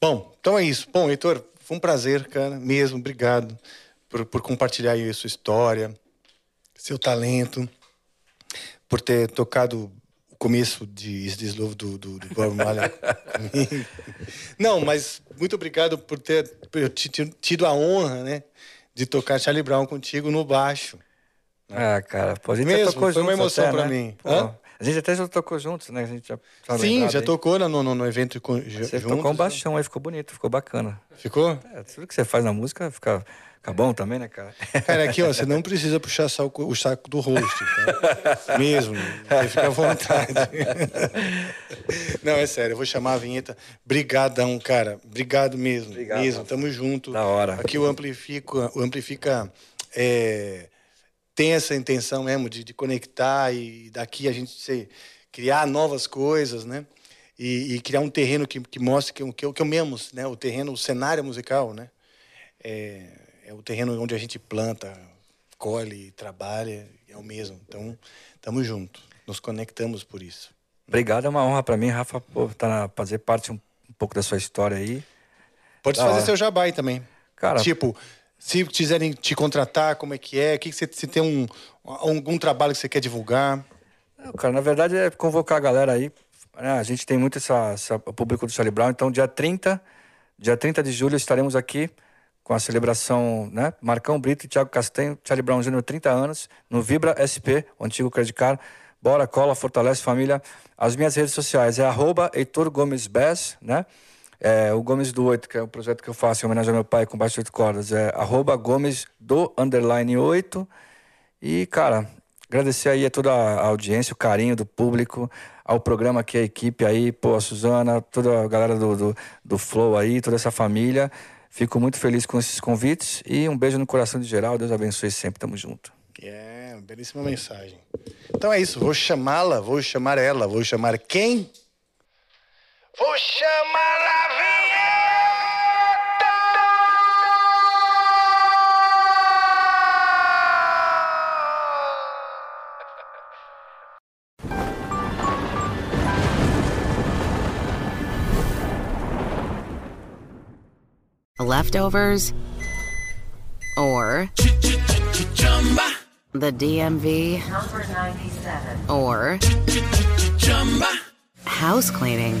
Bom, então é isso. Bom, Heitor, foi um prazer, cara, mesmo. Obrigado por, por compartilhar aí a sua história, seu talento, por ter tocado começo de This Love do, do, do Bob Marley comigo. Não, mas muito obrigado por ter por tido a honra, né, de tocar Charlie Brown contigo no baixo. Ah, cara, gente já Mesmo, foi uma emoção até, pra né? mim. Pô, Hã? A gente até já tocou juntos, né? A gente já tá Sim, já aí. tocou no, no, no evento com, Você juntos. tocou um baixão aí, ficou bonito, ficou bacana. Ficou? É, tudo que você faz na música fica, fica bom também, né, cara? Cara, aqui, ó, você não precisa puxar saco- o saco do host, tá? Mesmo. Você fica à vontade. Não, é sério, eu vou chamar a vinheta. Brigadão, cara. Obrigado mesmo. Obrigado, mesmo. Tamo junto. Da hora. Aqui o Amplifica, o Amplifica é, tem essa intenção mesmo de, de conectar e daqui a gente se, criar novas coisas, né? E, e criar um terreno que, que mostre que, que, que eu mesmo, né? O terreno, o cenário musical, né? é, é o terreno onde a gente planta, colhe, trabalha, é o mesmo. Então, estamos juntos, nos conectamos por isso. Obrigado, é uma honra pra mim, Rafa, por tá, fazer parte um, um pouco da sua história aí. Pode fazer hora. seu jabá aí também. Cara- tipo, se quiserem te contratar, como é que é? Que que você, tem um, algum trabalho que você quer divulgar? Não, cara, na verdade é convocar a galera aí. né? A gente tem muito essa, essa- o público do Charlie Brown, então dia 30, dia 30 de julho estaremos aqui com a celebração, né? Marcão Brito e Thiago Castanho, Charlie Brown Jr., 30 anos, no Vibra SP, o antigo Credit Card. Bora, cola, fortalece família. As minhas redes sociais é arroba Heitor Gomes Bess, né? É, o Gomes do 8, que é o projeto que eu faço em homenagem ao meu pai com baixo de oito cordas, é arroba Gomes do underline 8. E, cara, agradecer aí a toda a audiência, o carinho do público, ao programa aqui, a equipe aí, pô, a Suzana, toda a galera do, do, do Flow aí, toda essa família. Fico muito feliz com esses convites e um beijo no coração de geral. Deus abençoe sempre. Tamo junto. É, belíssima mensagem. Então é isso, vou chamá-la, vou chamar ela, vou chamar quem? Vou chamar a Leftovers? Or the DMV? Number 97. Or house cleaning?